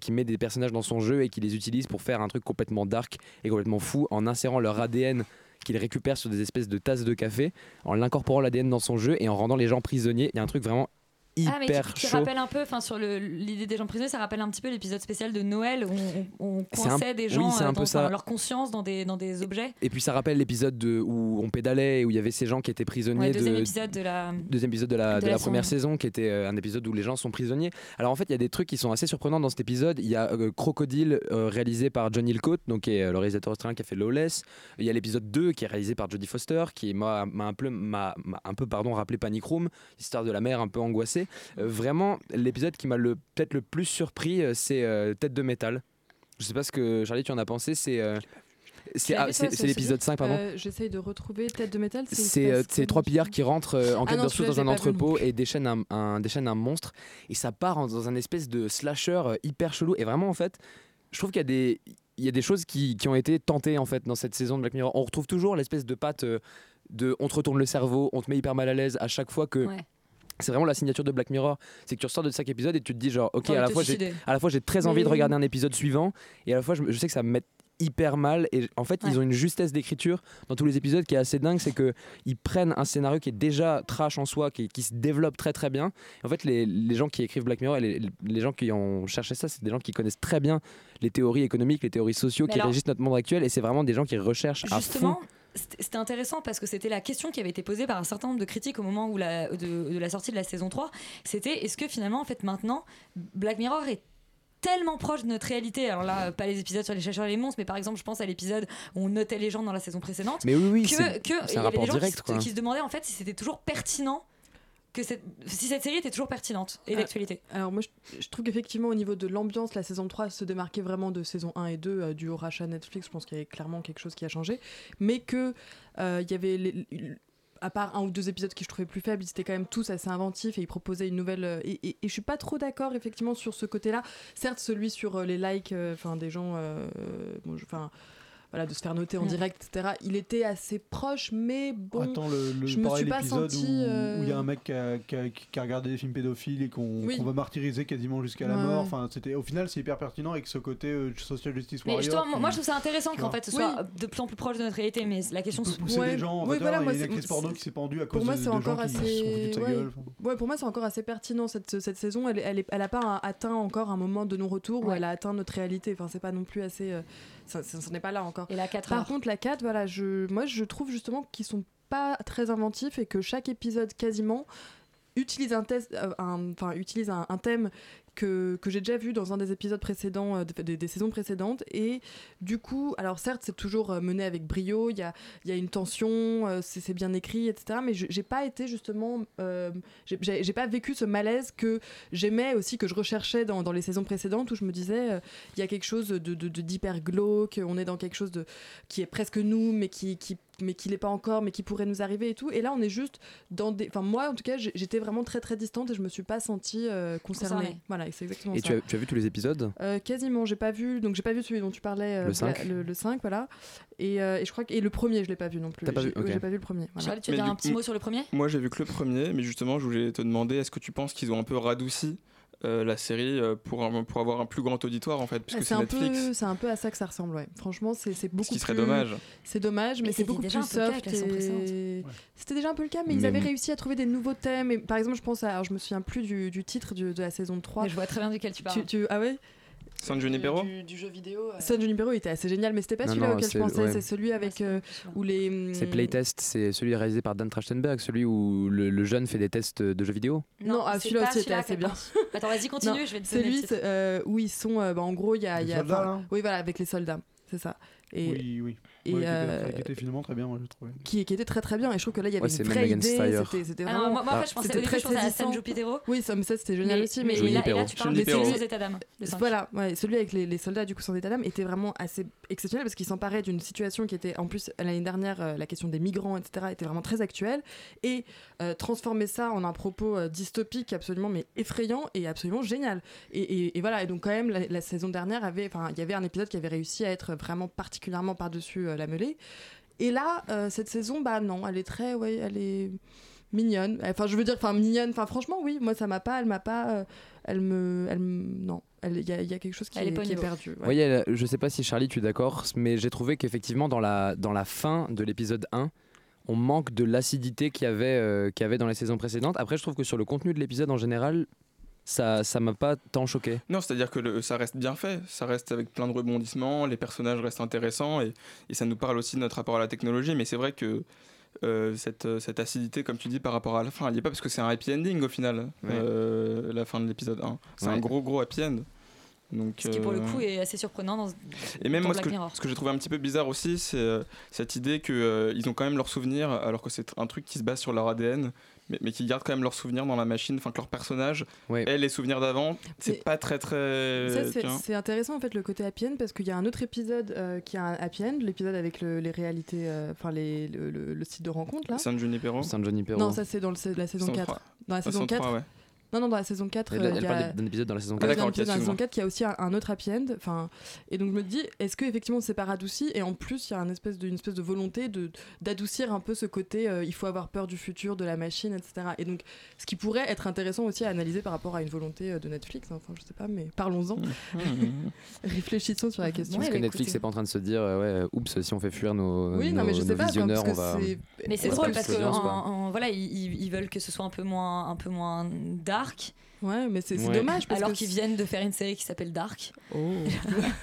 qui met des personnages dans son jeu et qui les utilise pour faire un truc complètement dark et complètement fou en insérant leur ADN qu'il récupère sur des espèces de tasses de café, en l'incorporant l'ADN dans son jeu et en rendant les gens prisonniers. Il y a un truc vraiment hyper ah, mais qui, qui chaud. rappelle un peu, enfin sur l'idée des gens prisonniers, ça rappelle un petit peu l'épisode spécial de Noël où on, on un- des oui, gens un euh, peu dans ça. leur conscience dans des, dans des objets. Et puis ça rappelle l'épisode de- où on pédalait, où il y avait ces gens qui étaient prisonniers Ouais, deuxième de, épisode de la. deuxième épisode de la, de de la la première saison. saison, qui était euh, un épisode où les gens sont prisonniers. Alors en fait, il y a des trucs qui sont assez surprenants dans cet épisode. Il y a euh, Crocodile, euh, réalisé par John Hillcoat, donc qui est euh, le réalisateur australien qui a fait Lawless. Il y a l'épisode 2 qui est réalisé par Jodie Foster, qui m'a un peu, m'a- m'a un peu pardon, rappelé Panic Room, histoire de la mer un peu angoissée. Euh, vraiment, l'épisode qui m'a le- peut-être le plus surpris, euh, c'est euh, Tête de métal. Je sais pas ce que Charlie tu en as pensé, c'est ah, c'est- c'est l'épisode 5 pardon. Euh, J'essaye de retrouver Tête de métal. C'est euh, c'est de- trois pillards qui rentrent euh, en Ah quête non, de dans un entrepôt et déchaînent un, un- déchaînent un monstre. Et ça part en- dans un espèce de slasher hyper chelou. Et vraiment, en fait, je trouve qu'il y a des. Il y a des choses qui, qui ont été tentées en fait dans cette saison de Black Mirror. On retrouve toujours l'espèce de patte de on te retourne le cerveau, on te met hyper mal à l'aise à chaque fois que Ouais. C'est vraiment la signature de Black Mirror, c'est que tu ressors de chaque épisode et tu te dis genre ok à la fois à la fois j'ai très envie de regarder un épisode suivant et à la fois je, sais que ça me met hyper mal et en fait Ouais. ils ont une justesse d'écriture dans tous les épisodes qui est assez dingue c'est que ils prennent un scénario qui est déjà trash en soi qui, qui se développe très très bien. En fait les, les gens qui écrivent Black Mirror et les, les gens qui ont cherché ça c'est des gens qui connaissent très bien les théories économiques les théories sociaux Mais qui alors- régissent notre monde actuel et c'est vraiment des gens qui recherchent à fond c'était intéressant parce que c'était la question qui avait été posée par un certain nombre de critiques au moment où la, de, de la sortie de la saison 3. C'était est-ce que finalement, en fait, maintenant, Black Mirror est tellement proche de notre réalité? Alors là, pas les épisodes sur les chercheurs et les monstres, mais par exemple, je pense à l'épisode où on notait les gens dans la saison précédente. Mais oui, oui, que, c'est- que c'est il y avait des gens qui direct, se- qui se demandaient en fait si c'était toujours pertinent. Que cette, si cette série était toujours pertinente et Ah, d'actualité. Alors moi je, je trouve qu'effectivement au niveau de l'ambiance, la saison 3 se démarquait vraiment de saison 1 et 2 euh, du rachat Netflix, je pense qu'il y avait clairement quelque chose qui a changé, mais que euh, il y avait les- les- à part un ou deux épisodes qui je trouvais plus faibles, ils étaient quand même tous assez inventifs et ils proposaient une nouvelle. euh, et, et- et je suis pas trop d'accord effectivement sur ce côté-là. Certes, celui sur euh, les likes, euh, enfin des gens, euh, bon, voilà, de se faire noter en Mm. direct, etc. Il était assez proche, mais bon, Attends, le, le je me suis pas l'épisode senti. où euh, où il y a un mec qui a, qui a- qui a regardé des films pédophiles et qu'on Oui. va martyriser quasiment jusqu'à la Ouais, mort. ouais. Enfin, c'était au final c'est hyper pertinent avec ce côté euh, social justice Mais warrior. justement, moi, qui- moi, je trouve ça intéressant qu'en fait ce soit de plus en plus proche de notre réalité, mais la question se pousser des gens. en oui, fait, voilà, il y a une actrice porno qui s'est pendue à cause pour moi, de, c'est de gens encore qui se sont foutus de assez. sa ouais. gueule. Ouais, pour moi, c'est encore assez pertinent cette, cette saison. Elle, elle, est- elle a pas un- atteint encore un moment de non-retour où elle a atteint notre réalité. Enfin, c'est pas non plus assez. euh, ça, ça, ça n'est pas là encore. Et la 4 Par heures. contre, la 4, voilà, je, moi, je trouve justement qu'ils sont pas très inventifs et que chaque épisode quasiment utilise un, test, euh, un- enfin, utilise un, un thème que, j'ai déjà vu dans un des épisodes précédents, euh, des, saisons précédentes. Et du coup, alors certes, c'est toujours euh, mené avec brio, il y a, y a une tension, euh, c'est bien écrit, etc. Mais j'ai pas été justement. euh, j'ai- pas vécu ce malaise que j'aimais aussi, que je recherchais dans, dans les saisons précédentes, où je me disais, il y a quelque chose de, de, de- d'hyper glauque, on est dans quelque chose de, qui est presque nous, mais qui mais qui l'est pas encore, mais qui pourrait nous arriver et tout. Et là, on est juste dans des. Enfin, moi, en tout cas, j'étais vraiment très très distante et je me suis pas sentie euh, concernée. Concernée. Voilà, c'est exactement Et ça. tu as, tu as vu tous les épisodes? Euh, quasiment, j'ai pas vu. Donc j'ai pas vu celui dont tu parlais, euh, Le 5. le, le 5, voilà. Et, euh, et je crois que et le premier, je l'ai pas vu non plus. T'as pas vu. J'ai pas vu le premier. voilà. Tu veux dire un petit mot sur le premier? Moi, j'ai vu que le premier, mais justement, je voulais te demander est-ce que tu penses qu'ils ont un peu radouci euh, la série euh, pour, un- pour avoir un plus grand auditoire en fait, puisque Ah, c'est un Netflix peu, c'est un peu à ça que ça ressemble, ouais. Franchement, c'est c'est beaucoup. qui serait plus- dommage. C'est dommage, mais Mais c'est beaucoup déjà plus un peu le cas soft. et- C'était déjà un peu le cas, mais, ils avaient réussi à trouver des nouveaux thèmes. Et, par exemple, je pense à, alors, je me souviens plus du, du titre du- de la saison 3. Mais je vois très bien duquel tu parles. Tu, tu- ah ouais? San Junipero? Du, du jeu vidéo. euh, San Junipero était assez génial, mais c'était pas celui-là auquel je pensais. ouais. C'est celui avec euh, où les. C'est Playtest, c'est celui réalisé par Dan Trachtenberg, celui où le, le jeune fait des tests de jeux vidéo? Non, ah, celui-là aussi était assez bien. Attends, vas-y, continue, Non, je vais te donner Celui euh, où ils sont, euh, bah, en gros, il y a. Y a- soldats, Oui, voilà, avec les soldats, c'est ça. Et, Oui, oui. Et, Ouais, qui, euh, était, qui était finalement très bien, moi, je trouve. qui, qui était très très bien. Et je trouve que là, il y avait Ouais, une vraie idée. C'était, Ah, vraiment. moi, moi, fait, je pensais, très pensais à saisissant. San Jupitero. Oui, ça, mais ça c'était génial Mais- aussi. mais Mais, là- et là, tu parles de celui- sans état d'âme. Voilà, ouais, celui avec les, les soldats du coup sans état d'âme était vraiment assez exceptionnel parce qu'il s'emparait d'une situation qui était en plus l'année dernière euh, la question des migrants etc était vraiment très actuelle et euh, transformer ça en un propos euh, dystopique absolument mais effrayant et absolument génial et, et- et voilà et donc quand même la, la saison dernière avait enfin il y avait un épisode qui avait réussi à être vraiment particulièrement par dessus la mêlée. Et là euh, cette saison bah non elle est très ouais elle est mignonne. Enfin je veux dire enfin mignonne. Enfin franchement oui moi ça m'a pas elle m'a pas euh, elle me elle me- non. Il y, a- il y a quelque chose qui, Elle est est, qui est perdu ouais. Oui, elle- je sais pas si Charlie, tu es d'accord, mais j'ai trouvé qu'effectivement, dans la, dans la fin de l'épisode 1, on manque de l'acidité qu'il y, avait, euh, qu'il y avait dans les saisons précédentes. Après, je trouve que sur le contenu de l'épisode en général, ça ça m'a pas tant choqué. Non, c'est-à-dire que le- ça reste bien fait, ça reste avec plein de rebondissements, les personnages restent intéressants et, et ça nous parle aussi de notre rapport à la technologie, mais c'est vrai que euh, cette, cette acidité, comme tu dis, par rapport à la fin, elle n'y est pas parce que c'est un happy ending au final, Ouais. euh, la fin de l'épisode 1. C'est un gros gros happy end. Donc, Ce qui, pour le euh, coup, est assez surprenant dans, Et même dans moi, ce Black que, Mirror. ce que j'ai trouvé un petit peu bizarre aussi, c'est euh, cette idée qu'ils ont quand même leurs souvenirs, alors que c'est un truc qui se base sur leur ADN, mais, mais qui gardent quand même leurs souvenirs dans la machine, enfin que leur personnage ait les souvenirs d'avant. C'est pas très très. Ça, c'est- intéressant en fait le côté happy end parce qu'il y a un autre épisode euh, qui a un happy end, l'épisode avec le- les réalités, euh, enfin les, le, le- le site de rencontre là. San Junipero. San Junipero. Non, ça c'est dans le- la saison Saison 4. trois. Dans la Ah, saison saison 4. trois, ouais. Non, non, dans la saison 4. Elle, euh, elle il y parle a- d'un épisode dans la saison Ouais, 4. dans d'accord, l'épisode ok, de la saison excuse-moi. 4 qui a aussi un, un autre happy end. Enfin, et donc je me dis, est-ce que effectivement c'est pas radouci Et en plus, il y a une espèce de, une espèce de volonté de d'adoucir un peu ce côté, euh, il faut avoir peur du futur, de la machine, etc. Et donc, ce qui pourrait être intéressant aussi à analyser par rapport à une volonté euh, de Netflix. hein. Enfin, je sais pas, mais parlons-en. <laughs> Réfléchissons sur la question. Parce que Netflix n'est pas en train de se dire, euh, ouais, oups, si on fait fuir nos, Oui, nos, non, mais je sais pas, visionneurs, on va. Mais c'est drôle parce que voilà, ils, ils veulent que ce soit un peu moins, un peu moins dark. Ouais, mais c'est Ouais. dommage parce Alors qu'ils viennent de faire une série qui s'appelle Dark. <laughs>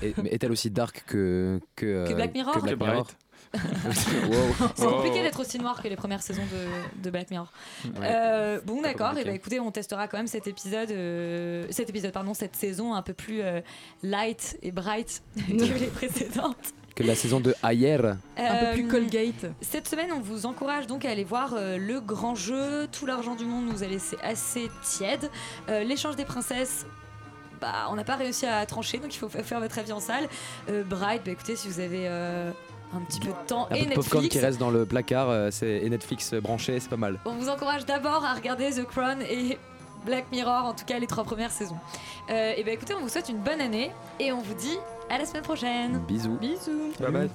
Et- mais est-elle aussi dark que que, euh, Black Mirror que Black Que Mirror <laughs> Wow. <laughs> C'est Oh. compliqué d'être aussi noir que les premières saisons de, de Black Mirror. Ouais. Euh, bon, d'accord. Et compliqué. bah, écoutez, on testera quand même cet épisode, euh, cet épisode, pardon, cette saison un peu plus euh, light et bright que les précédentes. Que la saison de Ayer. un peu plus Euh, Colgate. Cette semaine, on vous encourage donc à aller voir euh, le grand jeu. Tout l'argent du monde nous a laissé assez tiède. Euh, L'échange des princesses. Bah, on n'a pas réussi à trancher, donc il faut fa- faire votre avis en salle. Euh, Bright, bah, écoutez, si vous avez euh, un petit peu de temps Un et peu de popcorn Netflix, qui reste dans le placard euh, c'est- et Netflix branché, c'est pas mal. on vous encourage d'abord à regarder The Crown et Black Mirror, en tout cas les trois premières saisons. Euh, et ben écoutez, on vous souhaite une bonne année et on vous dit à la semaine prochaine. Bisous. Bisous. Bye bye.